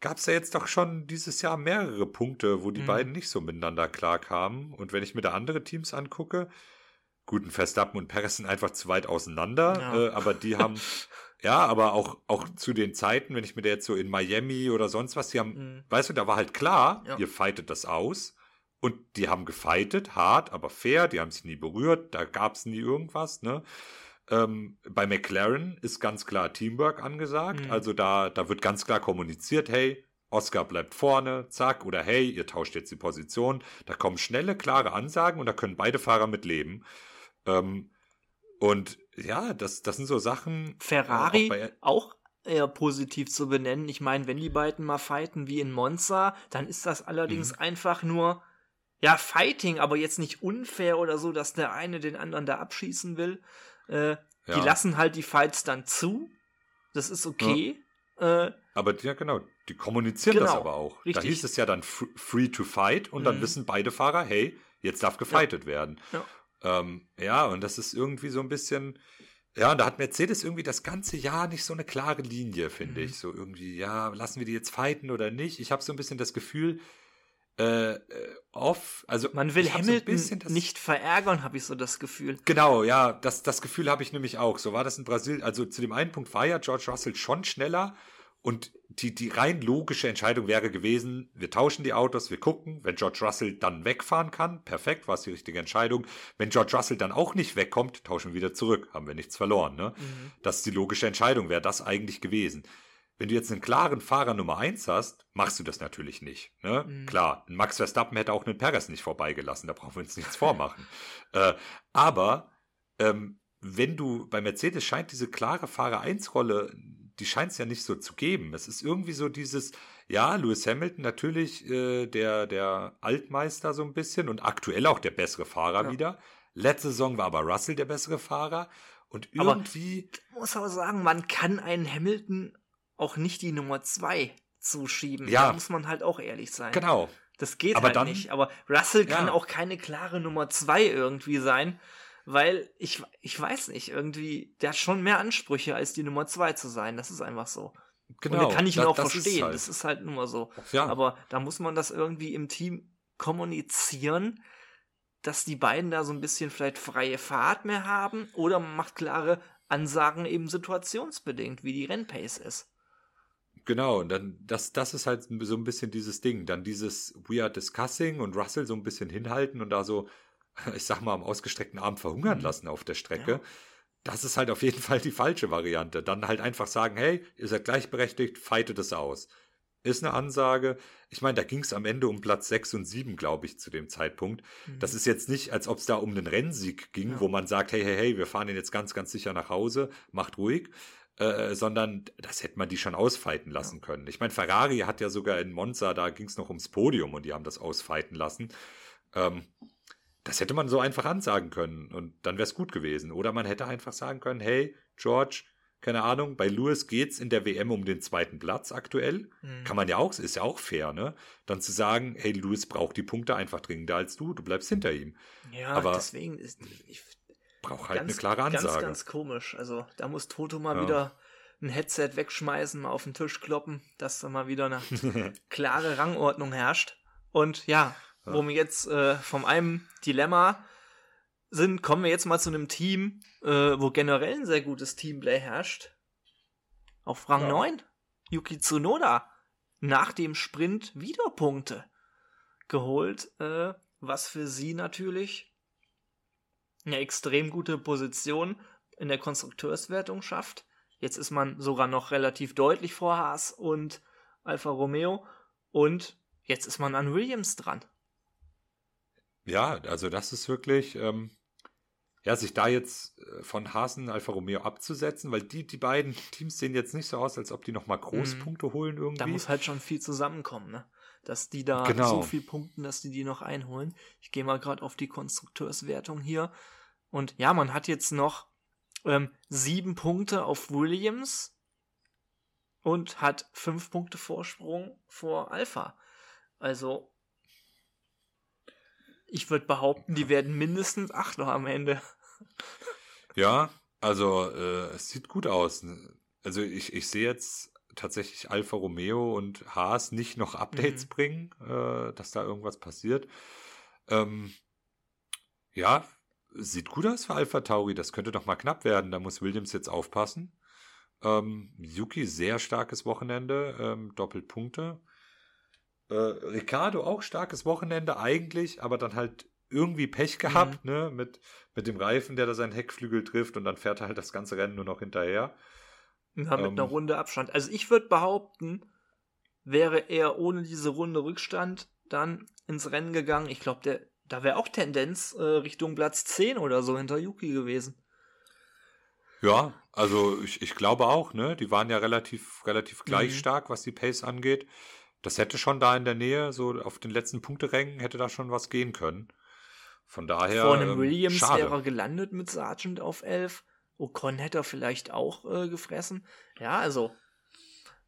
gab es ja jetzt doch schon dieses Jahr mehrere Punkte, wo die mhm. beiden nicht so miteinander klarkamen. Und wenn ich mir da andere Teams angucke, guten Verstappen und Perez sind einfach zu weit auseinander, ja. äh, aber die haben, ja, aber auch, auch zu den Zeiten, wenn ich mir da jetzt so in Miami oder sonst was, die haben, mhm. weißt du, da war halt klar, ja. ihr fightet das aus. Und die haben gefightet, hart, aber fair, die haben sich nie berührt, da gab es nie irgendwas, ne? Ähm, bei McLaren ist ganz klar Teamwork angesagt. Mhm. Also da, da wird ganz klar kommuniziert, hey, Oscar bleibt vorne, zack, oder hey, ihr tauscht jetzt die Position. Da kommen schnelle, klare Ansagen und da können beide Fahrer mit leben. Ähm, und ja, das, das sind so Sachen. Ferrari äh, auch, auch eher positiv zu benennen. Ich meine, wenn die beiden mal fighten wie in Monza, dann ist das allerdings mhm. einfach nur, ja, Fighting, aber jetzt nicht unfair oder so, dass der eine den anderen da abschießen will, äh, ja. Die lassen halt die Fights dann zu. Das ist okay. Ja. Äh, aber ja, genau. Die kommunizieren genau, das aber auch. Richtig. Da hieß es ja dann free to fight und dann mhm. wissen beide Fahrer, hey, jetzt darf gefightet ja. werden. Ja. Ähm, ja, und das ist irgendwie so ein bisschen. Ja, und da hat Mercedes irgendwie das ganze Jahr nicht so eine klare Linie, finde mhm. ich. So irgendwie, ja, lassen wir die jetzt fighten oder nicht? Ich habe so ein bisschen das Gefühl, äh, off. Also man will Hamilton so nicht verärgern, habe ich so das Gefühl. Genau, ja, das, das Gefühl habe ich nämlich auch. So war das in Brasilien. Also zu dem einen Punkt war ja George Russell schon schneller und die, die rein logische Entscheidung wäre gewesen, wir tauschen die Autos, wir gucken, wenn George Russell dann wegfahren kann, perfekt, war es die richtige Entscheidung. Wenn George Russell dann auch nicht wegkommt, tauschen wir wieder zurück, haben wir nichts verloren. Ne? Mhm. Das ist die logische Entscheidung, wäre das eigentlich gewesen. Wenn du jetzt einen klaren Fahrer Nummer 1 hast, machst du das natürlich nicht. Ne? Mhm. Klar, Max Verstappen hätte auch einen Perez nicht vorbeigelassen, da brauchen wir uns nichts vormachen. äh, aber ähm, wenn du bei Mercedes scheint diese klare Fahrer 1 Rolle, die scheint es ja nicht so zu geben. Es ist irgendwie so dieses, ja, Lewis Hamilton natürlich äh, der, der Altmeister so ein bisschen und aktuell auch der bessere Fahrer ja. wieder. Letzte Saison war aber Russell der bessere Fahrer. Und irgendwie. Aber, muss aber sagen, man kann einen Hamilton auch nicht die Nummer zwei zuschieben. Ja. Da muss man halt auch ehrlich sein. Genau. Das geht aber halt dann, nicht. Aber Russell ja. kann auch keine klare Nummer zwei irgendwie sein, weil ich, ich weiß nicht, irgendwie, der hat schon mehr Ansprüche, als die Nummer zwei zu sein. Das ist einfach so. Genau. Und da kann ich ihn auch das verstehen. Ist halt. Das ist halt nur so. Ja. Aber da muss man das irgendwie im Team kommunizieren, dass die beiden da so ein bisschen vielleicht freie Fahrt mehr haben oder man macht klare Ansagen eben situationsbedingt, wie die Rennpace ist. Genau, und dann, das, das ist halt so ein bisschen dieses Ding. Dann dieses We are discussing und Russell so ein bisschen hinhalten und da so, ich sag mal, am ausgestreckten Arm verhungern mhm. lassen auf der Strecke. Ja. Das ist halt auf jeden Fall die falsche Variante. Dann halt einfach sagen, hey, ihr seid gleichberechtigt, fightet es aus. ist eine Ansage. Ich meine, da ging es am Ende um Platz 6 und 7, glaube ich, zu dem Zeitpunkt. Mhm. Das ist jetzt nicht, als ob es da um einen Rennsieg ging, Ja. wo man sagt, hey, hey, hey, wir fahren den jetzt ganz, ganz sicher nach Hause, macht ruhig. Äh, sondern das hätte man die schon ausfeiten lassen können. Ich meine, Ferrari hat ja sogar in Monza, da ging es noch ums Podium und die haben das ausfeiten lassen. Ähm, das hätte man so einfach ansagen können und dann wäre es gut gewesen. Oder man hätte einfach sagen können, hey, George, keine Ahnung, bei Lewis geht's in der WM um den zweiten Platz aktuell. Mhm. Kann man ja auch, ist ja auch fair, ne? Dann zu sagen, hey, Lewis braucht die Punkte einfach dringender als du, du bleibst hinter ihm. Ja, aber- deswegen ist ich, Braucht halt ganz, eine klare Ansage. Ganz, ganz komisch. Also da muss Toto mal Ja. wieder ein Headset wegschmeißen, mal auf den Tisch kloppen, dass da mal wieder eine klare Rangordnung herrscht. Und ja, Ja. wo wir jetzt äh, vom einem Dilemma sind, kommen wir jetzt mal zu einem Team, äh, wo generell ein sehr gutes Teamplay herrscht. Auf Rang Ja. 9, Yuki Tsunoda. Nach dem Sprint wieder Punkte geholt, äh, was für sie natürlich eine extrem gute Position in der Konstrukteurswertung schafft. Jetzt ist man sogar noch relativ deutlich vor Haas und Alfa Romeo und jetzt ist man an Williams dran. Ja, also das ist wirklich, ähm, ja, sich da jetzt äh, von Hasen Alfa Romeo abzusetzen, weil die, die beiden Teams sehen jetzt nicht so aus, als ob die nochmal Großpunkte holen irgendwie. Mhm. Da muss halt schon viel zusammenkommen, ne? Dass die da Genau. so viel punkten, dass die die noch einholen. Ich gehe mal gerade auf die Konstrukteurswertung hier. Und ja, man hat jetzt noch ähm, sieben Punkte auf Williams und hat fünf Punkte Vorsprung vor Alpha. Also, ich würde behaupten, die werden mindestens Achter am Ende. Ja, also äh, es sieht gut aus. Also ich, ich sehe jetzt tatsächlich Alfa Romeo und Haas nicht noch Updates Mhm. bringen, äh, dass da irgendwas passiert. Ähm, ja, sieht gut aus für Alpha Tauri. Das könnte doch mal knapp werden. Da muss Williams jetzt aufpassen. Ähm, Yuki, sehr starkes Wochenende, ähm, Doppelpunkte. Äh, Ricardo auch starkes Wochenende eigentlich, aber dann halt irgendwie Pech gehabt, ne, mit, mit dem Reifen, der da seinen Heckflügel trifft und dann fährt er halt das ganze Rennen nur noch hinterher. Ja, mit Ähm. einer Runde Abstand. Also ich würde behaupten, wäre er ohne diese Runde Rückstand dann ins Rennen gegangen. Ich glaube, der da wäre auch Tendenz äh, Richtung Platz 10 oder so hinter Yuki gewesen. Ja, also ich, ich glaube auch, ne, die waren ja relativ, relativ gleich Mhm. stark, was die Pace angeht. Das hätte schon da in der Nähe, so auf den letzten Punkterängen, hätte da schon was gehen können. Von daher. Vor einem ähm, Williams schade. wäre er gelandet mit Sargent auf 11. Ocon hätte er vielleicht auch äh, gefressen. Ja, also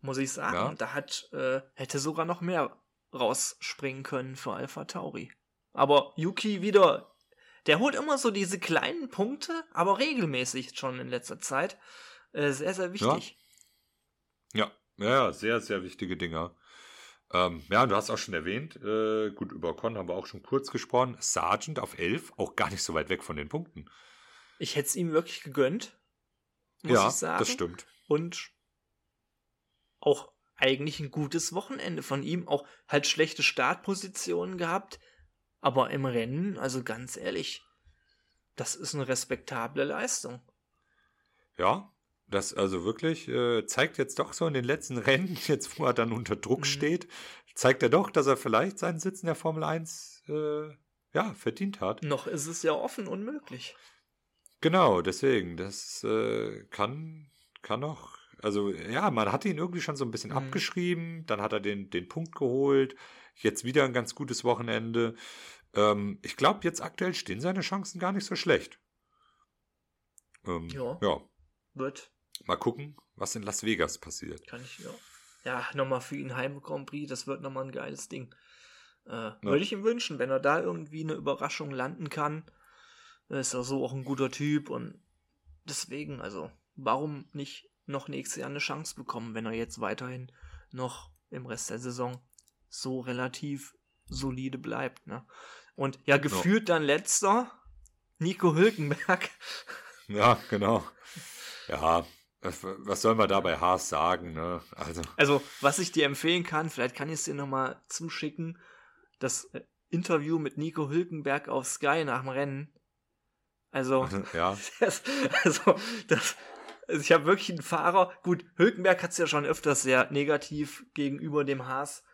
muss ich sagen, Ja. da hat äh, hätte sogar noch mehr rausspringen können für Alpha Tauri. Aber Yuki wieder, der holt immer so diese kleinen Punkte, aber regelmäßig schon in letzter Zeit. Äh, sehr, sehr wichtig. Ja, ja, ja, sehr, sehr wichtige Dinger. Ähm, ja, du hast auch schon erwähnt, äh, gut, über Con haben wir auch schon kurz gesprochen. Sargent auf 11, auch gar nicht so weit weg von den Punkten. Ich hätte es ihm wirklich gegönnt, muss ja, ich sagen. das stimmt. und auch eigentlich ein gutes Wochenende von ihm. Auch halt schlechte Startpositionen gehabt, aber im Rennen, also ganz ehrlich, das ist eine respektable Leistung. Ja, das also wirklich äh, zeigt jetzt doch so in den letzten Rennen, jetzt wo er dann unter Druck Mhm. steht, zeigt er doch, dass er vielleicht seinen Sitz in der Formel 1 äh, ja, verdient hat. Noch ist es ja offen und möglich. Genau, deswegen, das äh, kann, kann noch, also ja, man hat ihn irgendwie schon so ein bisschen Mhm. abgeschrieben, dann hat er den, den Punkt geholt, jetzt wieder ein ganz gutes Wochenende. Ähm, ich glaube, jetzt aktuell stehen seine Chancen gar nicht so schlecht. Ähm, Ja. ja, Wird, mal gucken, was in Las Vegas passiert. kann ich, ja. Ja, nochmal für ihn Heim Grand Prix, das wird nochmal ein geiles Ding. Äh, Würde ich ihm wünschen, wenn er da irgendwie eine Überraschung landen kann. Ist er so auch ein guter Typ und deswegen, also, warum nicht noch nächstes Jahr eine Chance bekommen, wenn er jetzt weiterhin noch im Rest der Saison so relativ solide bleibt, ne? Und ja, gefühlt dann letzter Nico Hülkenberg. Ja, genau. Ja, was was soll man da bei Haas sagen, ne? Also, Also, was ich dir empfehlen kann, vielleicht kann ich es dir nochmal zuschicken, das äh, Interview mit Nico Hülkenberg auf Sky nach dem Rennen. Also, ja, das, also, das, Also ich habe wirklich einen Fahrer, gut, Hülkenberg hat es ja schon öfters sehr negativ gegenüber dem Haas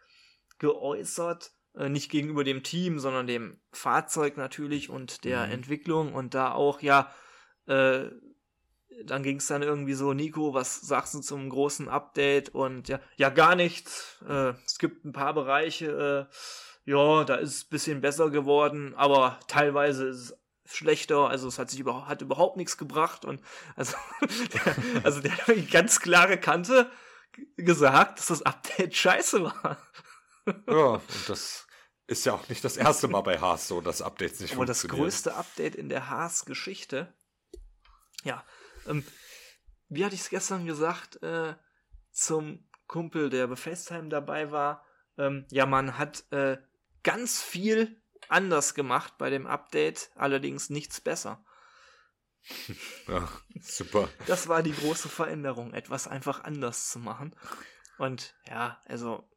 geäußert. Äh, nicht gegenüber dem Team, sondern dem Fahrzeug natürlich und der Mhm. Entwicklung. Und da auch, ja, äh, dann ging es dann irgendwie so, Nico, was sagst du zum großen Update? Und ja, ja, gar nichts. Äh, es gibt ein paar Bereiche, äh, ja, da ist es ein bisschen besser geworden, aber teilweise ist es schlechter, also es hat sich überhaupt, hat überhaupt nichts gebracht und also, der, also der hat eine ganz klare Kante gesagt, dass das Update scheiße war. Ja, und das ist ja auch nicht das erste Mal bei Haas so, dass Updates nicht Aber das funktionieren. größte Update in der Haas-Geschichte. Ja, ähm, wie hatte ich es gestern gesagt, äh, zum Kumpel, der bei FaceTime dabei war, ähm, ja, man hat äh, ganz viel anders gemacht bei dem Update, allerdings nichts besser. Ja, super. Das war die große Veränderung, etwas einfach anders zu machen. Und ja, also,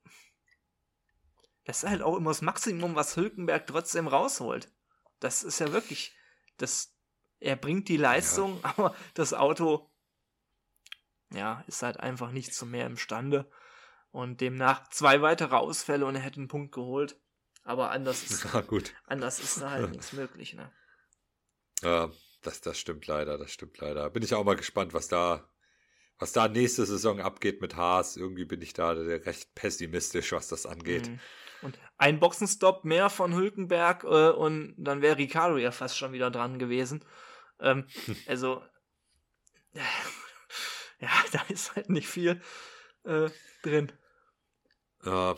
das ist halt auch immer das Maximum, was Hülkenberg trotzdem rausholt. Das ist ja wirklich, das, er bringt die Leistung, aber das Auto, ja, ist halt einfach nicht zu mehr imstande. Und demnach zwei weitere Ausfälle und er hätte einen Punkt geholt. Aber anders ist, Ja, gut. anders ist da halt nichts möglich, ne? Ja, das, das stimmt leider, das stimmt leider. Bin ich auch mal gespannt, was da, was da nächste Saison abgeht mit Haas. Irgendwie bin ich da recht pessimistisch, was das angeht. Mhm. Und ein Boxenstopp mehr von Hülkenberg äh, und dann wäre Ricardo ja fast schon wieder dran gewesen. Ähm, also, ja, da ist halt nicht viel äh, drin Ja,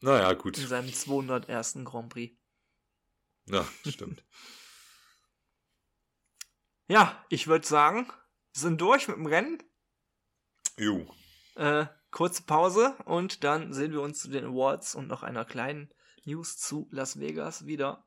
naja, gut. in seinem 201. Grand Prix. Ja, stimmt. Ja, ich würde sagen, wir sind durch mit dem Rennen. Ju. Äh, kurze Pause und dann sehen wir uns zu den Awards und noch einer kleinen News zu Las Vegas wieder.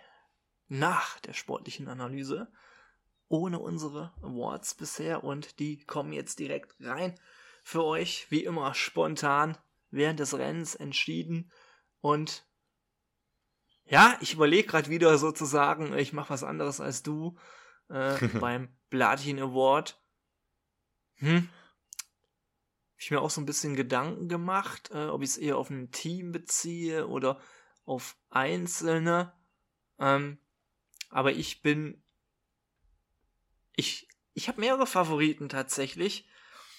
Nach der sportlichen Analyse. Ohne unsere Awards bisher und die kommen jetzt direkt rein für euch. Wie immer spontan während des Rennens entschieden. Und ja, ich überlege gerade wieder sozusagen, ich mache was anderes als du äh, beim Platin Award. Hm. Ich mir auch so ein bisschen Gedanken gemacht, äh, ob ich es eher auf ein Team beziehe oder auf Einzelne. Ähm, aber ich bin. Ich, ich habe mehrere Favoriten tatsächlich.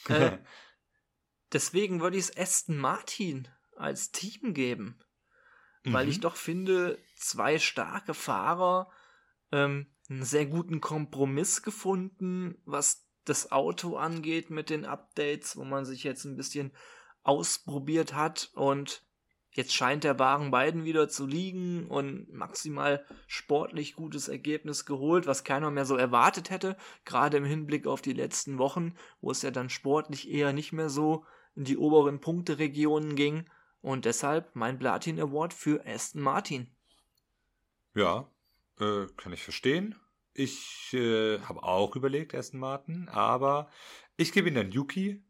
Äh, deswegen würde ich es Aston Martin als Team geben. Weil ich Mhm. doch finde, zwei starke Fahrer, ähm, einen sehr guten Kompromiss gefunden, was das Auto angeht mit den Updates, wo man sich jetzt ein bisschen ausprobiert hat und jetzt scheint der Wagen beiden wieder zu liegen und maximal sportlich gutes Ergebnis geholt, was keiner mehr so erwartet hätte, gerade im Hinblick auf die letzten Wochen, wo es ja dann sportlich eher nicht mehr so in die oberen Punkteregionen ging und deshalb mein Platin Award für Aston Martin. Ja, äh, kann ich verstehen. Ich äh, habe auch überlegt, Aston Martin, aber ich gebe ihn dann Yuki.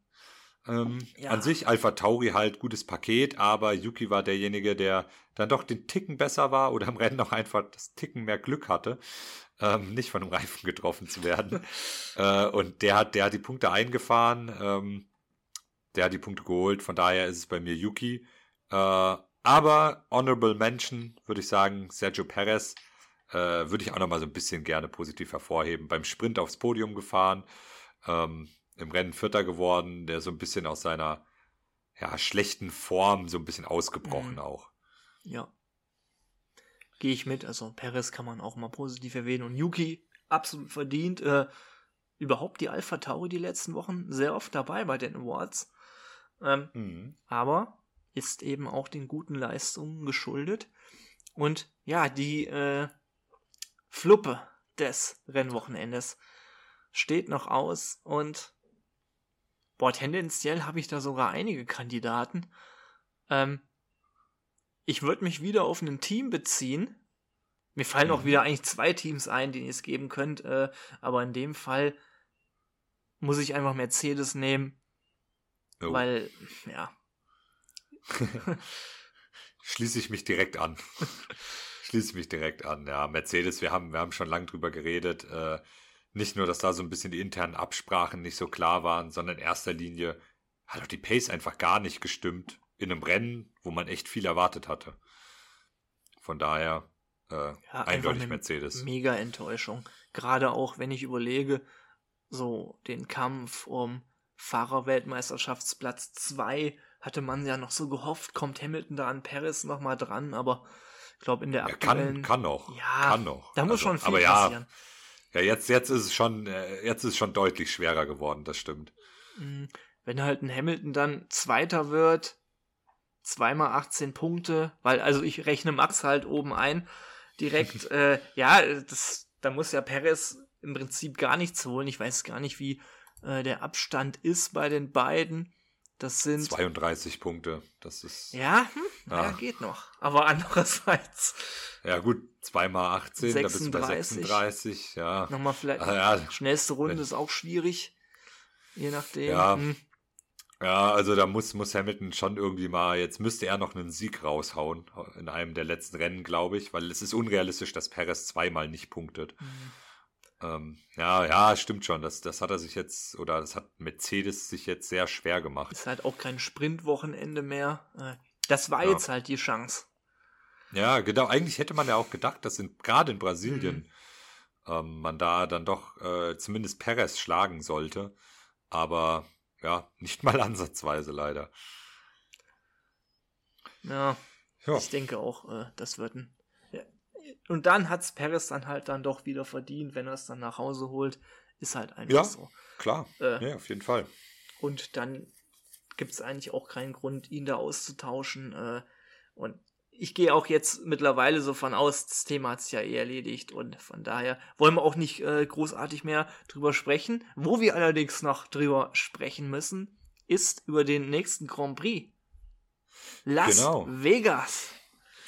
Ähm, Ja. An sich Alpha Tauri halt gutes Paket, aber Yuki war derjenige, der dann doch den Ticken besser war oder im Rennen noch einfach das Ticken mehr Glück hatte, ähm, nicht von einem Reifen getroffen zu werden. äh, und der hat, der hat die Punkte eingefahren, ähm, der hat die Punkte geholt, von daher ist es bei mir Yuki. Äh, aber Honorable Mention würde ich sagen, Sergio Perez äh, würde ich auch noch mal so ein bisschen gerne positiv hervorheben. Beim Sprint aufs Podium gefahren, ähm, im Rennen Vierter geworden, der so ein bisschen aus seiner ja, schlechten Form so ein bisschen ausgebrochen Mhm. auch. Ja. Gehe ich mit. Also Perez kann man auch mal positiv erwähnen. Und Yuki absolut verdient. Äh, überhaupt die Alpha Tauri die letzten Wochen sehr oft dabei bei den Awards. Ähm, Mhm. aber ist eben auch den guten Leistungen geschuldet. Und ja, die äh, Fluppe des Rennwochenendes steht noch aus und boah, tendenziell habe ich da sogar einige Kandidaten. Ähm, ich würde mich wieder auf ein Team beziehen. Mir fallen auch Mhm. wieder eigentlich zwei Teams ein, denen ihr es geben könnt, äh, aber in dem Fall muss ich einfach Mercedes nehmen, Oh, weil, ja, Schließe ich mich direkt an. Schließe ich mich direkt an. Ja, Mercedes, wir haben, wir haben schon lange drüber geredet. Äh, nicht nur, dass da so ein bisschen die internen Absprachen nicht so klar waren, sondern in erster Linie hat auch die Pace einfach gar nicht gestimmt in einem Rennen, wo man echt viel erwartet hatte. Von daher äh, Ja, eindeutig Mercedes. Mega Enttäuschung. Gerade auch, wenn ich überlege, so den Kampf um Fahrerweltmeisterschaftsplatz 2 hatte man ja noch so gehofft, kommt Hamilton da an Paris nochmal dran, aber ich glaube in der Ja, aktuellen... kann, kann noch. Ja, kann noch. Da muss Also, schon viel aber passieren. Ja, jetzt, jetzt ist es schon, äh, jetzt ist es schon deutlich schwerer geworden, das stimmt. Mm, Wenn halt ein Hamilton dann Zweiter wird, zweimal 18 Punkte, weil also ich rechne Max halt oben ein, direkt, äh, ja, das, da muss ja Perez im Prinzip gar nichts holen. Ich weiß gar nicht, wie äh, der Abstand ist bei den beiden. Das sind 32 Punkte, das ist, ja, ja, hm, Ja. geht noch. Aber andererseits gut, zweimal 18, da bist du bei 36. 36, ja. nochmal vielleicht Ah, ja, schnellste Runde ist auch schwierig, je nachdem. Ja. Hm. Ja, also da muss, muss Hamilton schon irgendwie mal, jetzt müsste er noch einen Sieg raushauen in einem der letzten Rennen, glaube ich, weil es ist unrealistisch, dass Perez zweimal nicht punktet. Mhm. Ähm, ja, ja, stimmt schon. Das, das hat er sich jetzt, oder das hat Mercedes sich jetzt sehr schwer gemacht. Ist halt auch kein Sprintwochenende mehr. Äh, Das war Ja. jetzt halt die Chance. Ja, genau. Eigentlich hätte man ja auch gedacht, dass in, gerade in Mhm. Brasilien ähm, man da dann doch äh, zumindest Perez schlagen sollte. Aber ja, nicht mal ansatzweise leider. Ja, Ja, ich denke auch, äh, das wird ein. Und dann hat's Perez dann halt dann doch wieder verdient, wenn er es dann nach Hause holt. Ist halt einfach Ja. so. klar. Äh. Ja, auf jeden Fall. Und dann gibt's eigentlich auch keinen Grund, ihn da auszutauschen. Äh, und ich gehe auch jetzt mittlerweile so von aus, das Thema hat's ja eh erledigt. Und von daher wollen wir auch nicht äh, großartig mehr drüber sprechen. Wo wir allerdings noch drüber sprechen müssen, ist über den nächsten Grand Prix. Las Genau. Vegas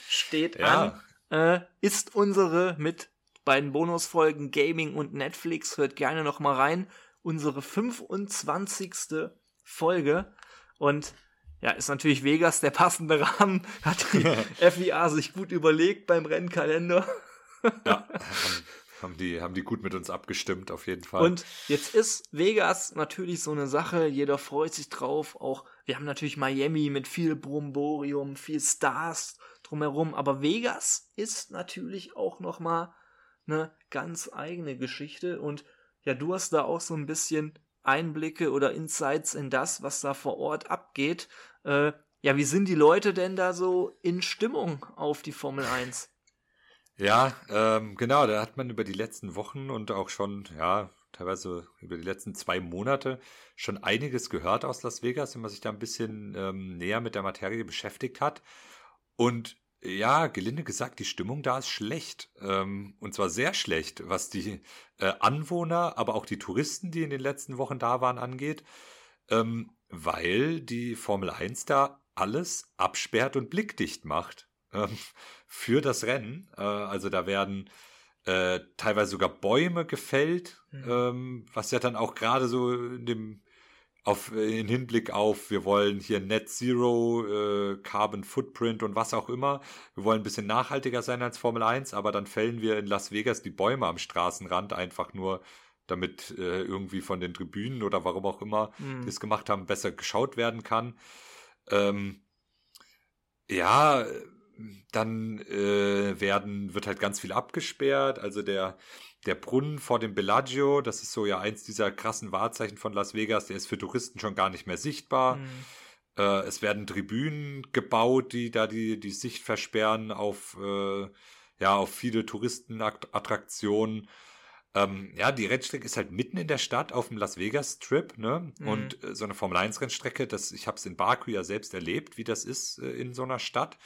steht Ja. an. Äh, ist unsere mit beiden Bonusfolgen Gaming und Netflix. Hört gerne noch mal rein. Unsere 25. Folge. Und ja, ist natürlich Vegas der passende Rahmen. Hat die FIA sich gut überlegt beim Rennkalender. Ja, haben, haben, die, haben die gut mit uns abgestimmt, auf jeden Fall. Und jetzt ist Vegas natürlich so eine Sache, jeder freut sich drauf. Auch wir haben natürlich Miami mit viel Bromborium, viel Stars drumherum, aber Vegas ist natürlich auch noch mal eine ganz eigene Geschichte und ja, du hast da auch so ein bisschen Einblicke oder Insights in das, was da vor Ort abgeht. Äh, ja, wie sind die Leute denn da so in Stimmung auf die Formel 1? Ja, ähm, genau, da hat man über die letzten Wochen und auch schon, ja, teilweise über die letzten zwei Monate schon einiges gehört aus Las Vegas, wenn man sich da ein bisschen ähm, näher mit der Materie beschäftigt hat. Und ja, gelinde gesagt, die Stimmung da ist schlecht. Ähm, und zwar sehr schlecht, was die äh, Anwohner, aber auch die Touristen, die in den letzten Wochen da waren, angeht. Ähm, weil die Formel 1 da alles absperrt und blickdicht macht ähm, für das Rennen. Äh, also da werden äh, teilweise sogar Bäume gefällt, Mhm. ähm, was ja dann auch gerade so in dem auf äh, in Hinblick auf, wir wollen hier Net Zero, äh, Carbon Footprint und was auch immer. Wir wollen ein bisschen nachhaltiger sein als Formel 1, aber dann fällen wir in Las Vegas die Bäume am Straßenrand einfach nur, damit äh, irgendwie von den Tribünen oder warum auch immer Hm. die es gemacht haben, besser geschaut werden kann. Ähm, ja, dann äh, werden, wird halt ganz viel abgesperrt. Also der, der Brunnen vor dem Bellagio, das ist so ja eins dieser krassen Wahrzeichen von Las Vegas, der ist für Touristen schon gar nicht mehr sichtbar. Hm. Äh, es werden Tribünen gebaut, die da die, die Sicht versperren auf, äh, ja, auf viele Touristenattraktionen. Ähm, ja, die Rennstrecke ist halt mitten in der Stadt auf dem Las Vegas Strip, ne? Mhm. Und äh, so eine Formel 1 Rennstrecke, das, ich habe es in Baku ja selbst erlebt, wie das ist äh, in so einer Stadt.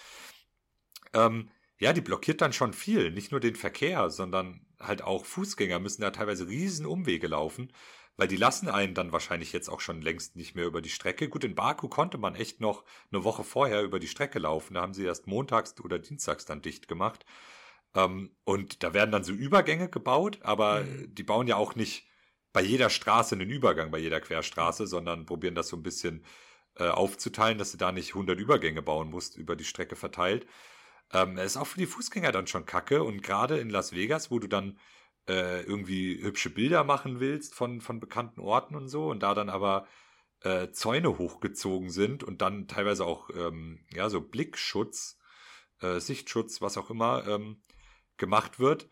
Ähm, ja, die blockiert dann schon viel, nicht nur den Verkehr, sondern halt auch Fußgänger müssen da teilweise riesen Umwege laufen, weil die lassen einen dann wahrscheinlich jetzt auch schon längst nicht mehr über die Strecke. Gut, in Baku konnte man echt noch eine Woche vorher über die Strecke laufen. Da haben sie erst montags oder dienstags dann dicht gemacht. Ähm, und da werden dann so Übergänge gebaut, aber mhm. die bauen ja auch nicht bei jeder Straße einen Übergang, bei jeder Querstraße, sondern probieren das so ein bisschen äh, aufzuteilen, dass du da nicht 100 Übergänge bauen musst, über die Strecke verteilt. Ähm, ist auch für die Fußgänger dann schon kacke und gerade in Las Vegas, wo du dann äh, irgendwie hübsche Bilder machen willst von, von bekannten Orten und so und da dann aber äh, Zäune hochgezogen sind und dann teilweise auch ähm, ja so Blickschutz, äh, Sichtschutz, was auch immer ähm, gemacht wird.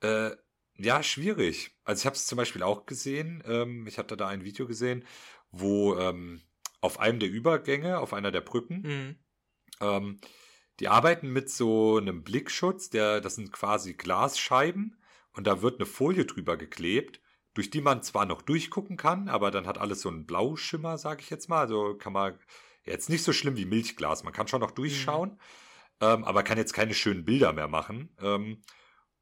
Äh, ja, schwierig. Also ich habe es zum Beispiel auch gesehen. Ähm, ich hatte da ein Video gesehen, wo ähm, auf einem der Übergänge, auf einer der Brücken, mhm. ähm, die arbeiten mit so einem Blickschutz, der, das sind quasi Glasscheiben und da wird eine Folie drüber geklebt, durch die man zwar noch durchgucken kann, aber dann hat alles so einen Blauschimmer, sag ich jetzt mal. Also kann man jetzt nicht so schlimm wie Milchglas. Man kann schon noch durchschauen, mhm. ähm, aber kann jetzt keine schönen Bilder mehr machen. Ähm,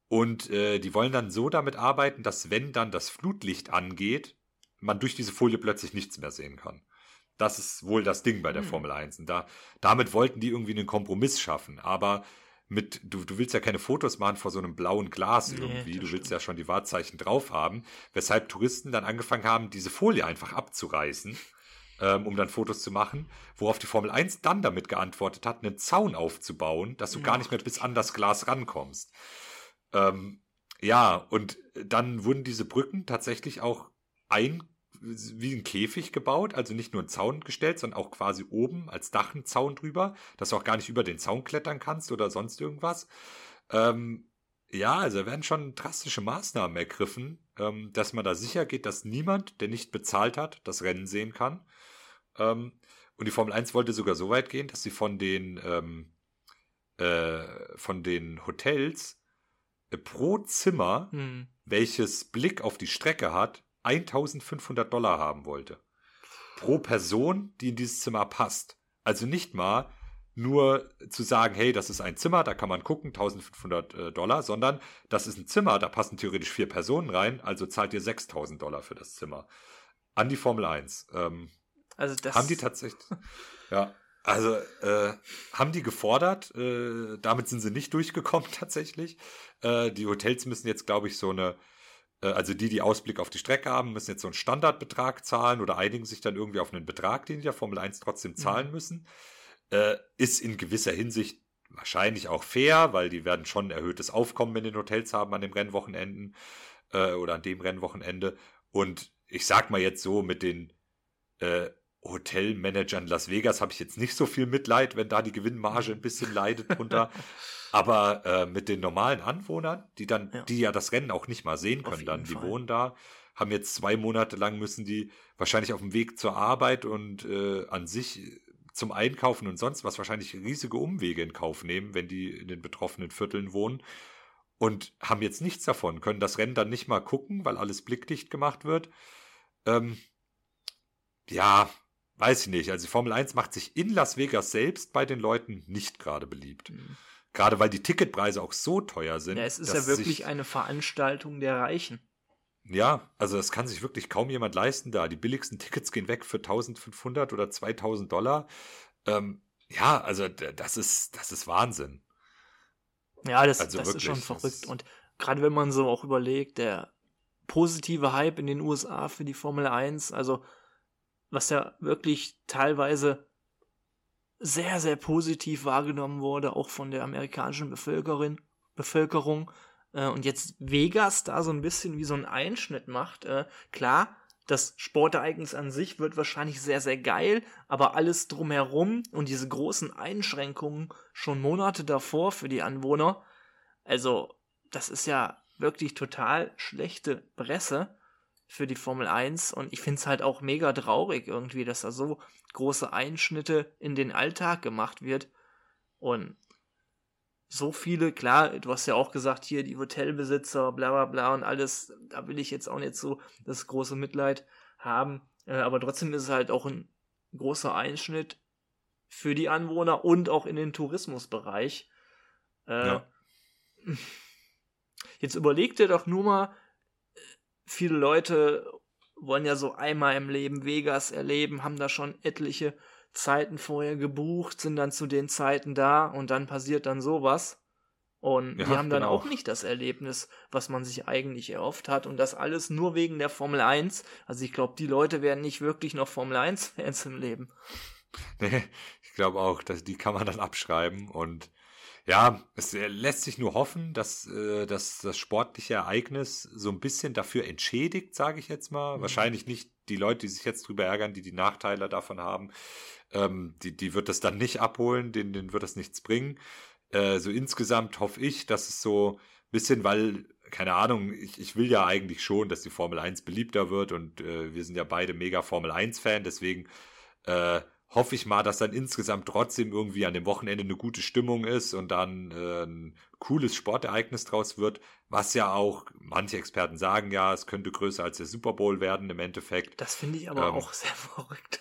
und äh, die wollen dann so damit arbeiten, dass wenn dann das Flutlicht angeht, man durch diese Folie plötzlich nichts mehr sehen kann. Das ist wohl das Ding bei der hm. Formel 1. Und da, damit wollten die irgendwie einen Kompromiss schaffen. Aber mit, du, du willst ja keine Fotos machen vor so einem blauen Glas irgendwie. Nee, du willst ja schon die Wahrzeichen drauf haben. Weshalb Touristen dann angefangen haben, diese Folie einfach abzureißen, ähm, um dann Fotos zu machen. Worauf die Formel 1 dann damit geantwortet hat, einen Zaun aufzubauen, dass du ja. gar nicht mehr bis an das Glas rankommst. Ähm, ja, und dann wurden diese Brücken tatsächlich auch ein wie ein Käfig gebaut, also nicht nur ein Zaun gestellt, sondern auch quasi oben als Dach ein Zaun drüber, dass du auch gar nicht über den Zaun klettern kannst oder sonst irgendwas. Ähm, ja, also werden schon drastische Maßnahmen ergriffen, ähm, dass man da sicher geht, dass niemand, der nicht bezahlt hat, das Rennen sehen kann. Ähm, und die Formel 1 wollte sogar so weit gehen, dass sie von den, ähm, äh, von den Hotels pro Zimmer, hm. welches Blick auf die Strecke hat, 1500 Dollar haben wollte. Pro Person, die in dieses Zimmer passt. Also nicht mal nur zu sagen, hey, das ist ein Zimmer, da kann man gucken, 1500 äh, Dollar, sondern das ist ein Zimmer, da passen theoretisch vier Personen rein, also zahlt ihr 6000 Dollar für das Zimmer. An die Formel 1. Ähm, also das haben die tatsächlich, ja, also äh, haben die gefordert, äh, damit sind sie nicht durchgekommen tatsächlich. Äh, die Hotels müssen jetzt, glaube ich, so eine, also die, die Ausblick auf die Strecke haben, müssen jetzt so einen Standardbetrag zahlen oder einigen sich dann irgendwie auf einen Betrag, den die ja Formel 1 trotzdem zahlen mhm. müssen. Äh, ist in gewisser Hinsicht wahrscheinlich auch fair, weil die werden schon erhöhtes Aufkommen in den Hotels haben an dem Rennwochenenden äh, oder an dem Rennwochenende. Und ich sag mal jetzt so mit den äh, Hotelmanager in Las Vegas habe ich jetzt nicht so viel Mitleid, wenn da die Gewinnmarge ein bisschen leidet drunter. Aber äh, mit den normalen Anwohnern, die dann, ja. die ja das Rennen auch nicht mal sehen können, dann, die Fall. wohnen da, haben jetzt zwei Monate lang müssen die wahrscheinlich auf dem Weg zur Arbeit und äh, an sich zum Einkaufen und sonst was wahrscheinlich riesige Umwege in Kauf nehmen, wenn die in den betroffenen Vierteln wohnen und haben jetzt nichts davon, können das Rennen dann nicht mal gucken, weil alles blickdicht gemacht wird. Ähm, ja, weiß ich nicht. Also die Formel 1 macht sich in Las Vegas selbst bei den Leuten nicht gerade beliebt. Mhm. Gerade weil die Ticketpreise auch so teuer sind. Ja, es ist ja wirklich eine Veranstaltung der Reichen. Ja, also das kann sich wirklich kaum jemand leisten da. Die billigsten Tickets gehen weg für 1500 oder 2000 Dollar. Ähm, ja, also das ist, das ist Wahnsinn. Ja, das, also das wirklich, ist schon verrückt. Und gerade wenn man so auch überlegt, der positive Hype in den USA für die Formel 1, also was ja wirklich teilweise sehr, sehr positiv wahrgenommen wurde, auch von der amerikanischen Bevölkerung. Bevölkerung. Äh, und jetzt Vegas da so ein bisschen wie so ein Einschnitt macht. Äh, klar, das Sportereignis an sich wird wahrscheinlich sehr, sehr geil, aber alles drumherum und diese großen Einschränkungen schon Monate davor für die Anwohner, also das ist ja wirklich total schlechte Presse für die Formel 1 und ich finde es halt auch mega traurig irgendwie, dass da so große Einschnitte in den Alltag gemacht wird und so viele, klar, du hast ja auch gesagt, hier die Hotelbesitzer, bla bla bla und alles, da will ich jetzt auch nicht so das große Mitleid haben, äh, aber trotzdem ist es halt auch ein großer Einschnitt für die Anwohner und auch in den Tourismusbereich. Äh, ja. Jetzt überleg dir doch nur mal, viele Leute wollen ja so einmal im Leben Vegas erleben, haben da schon etliche Zeiten vorher gebucht, sind dann zu den Zeiten da und dann passiert dann sowas. Und Ja, die haben dann genau. auch nicht das Erlebnis, was man sich eigentlich erhofft hat. Und das alles nur wegen der Formel 1. Also ich glaube, die Leute werden nicht wirklich noch Formel 1-Fans im Leben. Nee, ich glaube auch, dass die kann man dann abschreiben und ja, es lässt sich nur hoffen, dass, äh, dass das sportliche Ereignis so ein bisschen dafür entschädigt, sage ich jetzt mal. Mhm. Wahrscheinlich nicht die Leute, die sich jetzt drüber ärgern, die die Nachteile davon haben, ähm, die, die wird das dann nicht abholen, denen, denen wird das nichts bringen. Äh, so insgesamt hoffe ich, dass es so ein bisschen, weil, keine Ahnung, ich, ich will ja eigentlich schon, dass die Formel 1 beliebter wird und äh, wir sind ja beide mega Formel 1-Fan, deswegen äh, hoffe ich mal, dass dann insgesamt trotzdem irgendwie an dem Wochenende eine gute Stimmung ist und dann äh, ein cooles Sportereignis draus wird, was ja auch manche Experten sagen, ja, es könnte größer als der Super Bowl werden im Endeffekt. Das finde ich aber Ähm, auch sehr verrückt.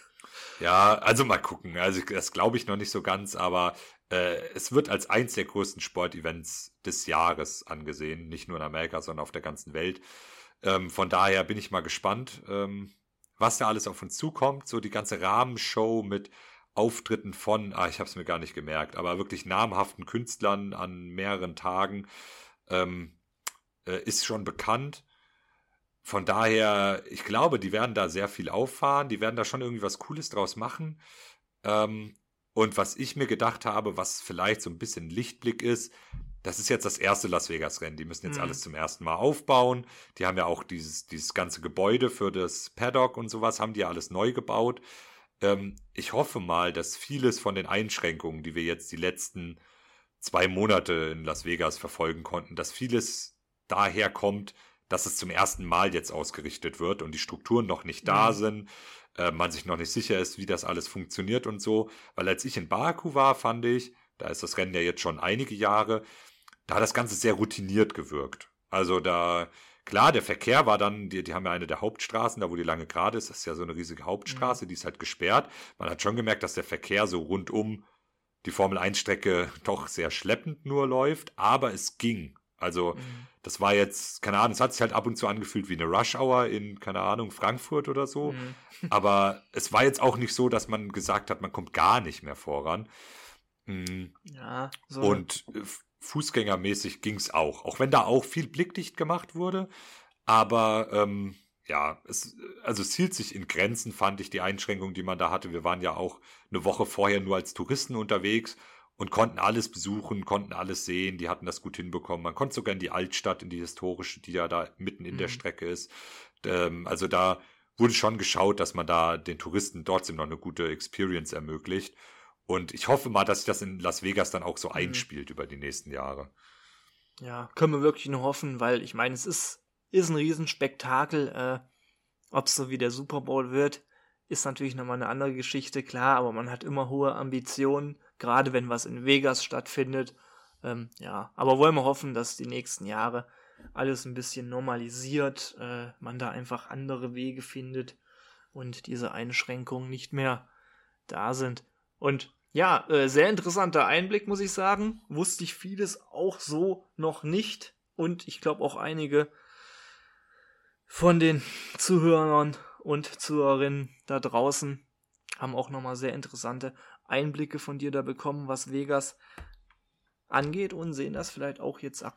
Ja, also mal gucken. Also das glaube ich noch nicht so ganz, aber äh, es wird als eins der größten Sportevents des Jahres angesehen, nicht nur in Amerika, sondern auf der ganzen Welt. Ähm, von daher bin ich mal gespannt, ähm, was da alles auf uns zukommt. So die ganze Rahmenshow mit Auftritten von, ah, ich habe es mir gar nicht gemerkt, aber wirklich namhaften Künstlern an mehreren Tagen ähm, äh, ist schon bekannt. Von daher, ich glaube, die werden da sehr viel auffahren, die werden da schon irgendwie was Cooles draus machen. Ähm, und was ich mir gedacht habe, was vielleicht so ein bisschen Lichtblick ist, das ist jetzt das erste Las Vegas Rennen. Die müssen jetzt Mhm. alles zum ersten Mal aufbauen. Die haben ja auch dieses, dieses ganze Gebäude für das Paddock und sowas, haben die ja alles neu gebaut. Ähm, ich hoffe mal, dass vieles von den Einschränkungen, die wir jetzt die letzten zwei Monate in Las Vegas verfolgen konnten, dass vieles daher kommt, dass es zum ersten Mal jetzt ausgerichtet wird und die Strukturen noch nicht da Mhm. sind, äh, man sich noch nicht sicher ist, wie das alles funktioniert und so. Weil als ich in Baku war, fand ich, da ist das Rennen ja jetzt schon einige Jahre, da hat das Ganze sehr routiniert gewirkt. Also da, klar, der Verkehr war dann, die, die haben ja eine der Hauptstraßen, da wo die lange gerade ist, das ist ja so eine riesige Hauptstraße, die ist halt gesperrt. Man hat schon gemerkt, dass der Verkehr so rundum die Formel 1 Strecke doch sehr schleppend nur läuft, aber es ging. Also, Mhm. das war jetzt, keine Ahnung, es hat sich halt ab und zu angefühlt wie eine Rush Hour in, keine Ahnung, Frankfurt oder so. Mhm. Aber es war jetzt auch nicht so, dass man gesagt hat, man kommt gar nicht mehr voran. Mm, Ja, so. Und äh, fußgängermäßig ging's auch. Auch wenn da auch viel blickdicht gemacht wurde. Aber ähm, ja, es, also es hielt sich in Grenzen, fand ich, die Einschränkungen, die man da hatte. Wir waren ja auch eine Woche vorher nur als Touristen unterwegs und konnten alles besuchen, konnten alles sehen. Die hatten das gut hinbekommen. Man konnte sogar in die Altstadt, in die historische, die ja da mitten in der Mhm. Strecke ist. Ähm, also da wurde schon geschaut, dass man da den Touristen trotzdem noch eine gute Experience ermöglicht. Und ich hoffe mal, dass sich das in Las Vegas dann auch so Mhm. einspielt über die nächsten Jahre. Ja, können wir wirklich nur hoffen, weil ich meine, es ist, ist ein Riesenspektakel. Äh, Ob es so wie der Super Bowl wird, ist natürlich nochmal eine andere Geschichte, klar, aber man hat immer hohe Ambitionen, gerade wenn was in Vegas stattfindet. Ähm, ja, aber wollen wir hoffen, dass die nächsten Jahre alles ein bisschen normalisiert, äh, man da einfach andere Wege findet und diese Einschränkungen nicht mehr da sind. Und ja, äh, sehr interessanter Einblick, muss ich sagen. Wusste ich vieles auch so noch nicht. Und ich glaube auch einige von den Zuhörern und Zuhörerinnen da draußen haben auch nochmal sehr interessante Einblicke von dir da bekommen, was Vegas angeht und sehen das vielleicht auch jetzt ein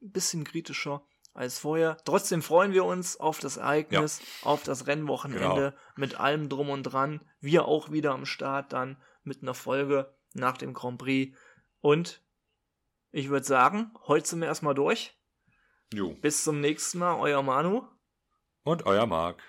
bisschen kritischer als vorher. Trotzdem freuen wir uns auf das Ereignis, auf das Rennwochenende mit allem drum und dran. Wir auch wieder am Start dann mit einer Folge nach dem Grand Prix. Und ich würde sagen, heute sind wir erstmal durch. Jo. Bis zum nächsten Mal, euer Manu. Und euer Marc.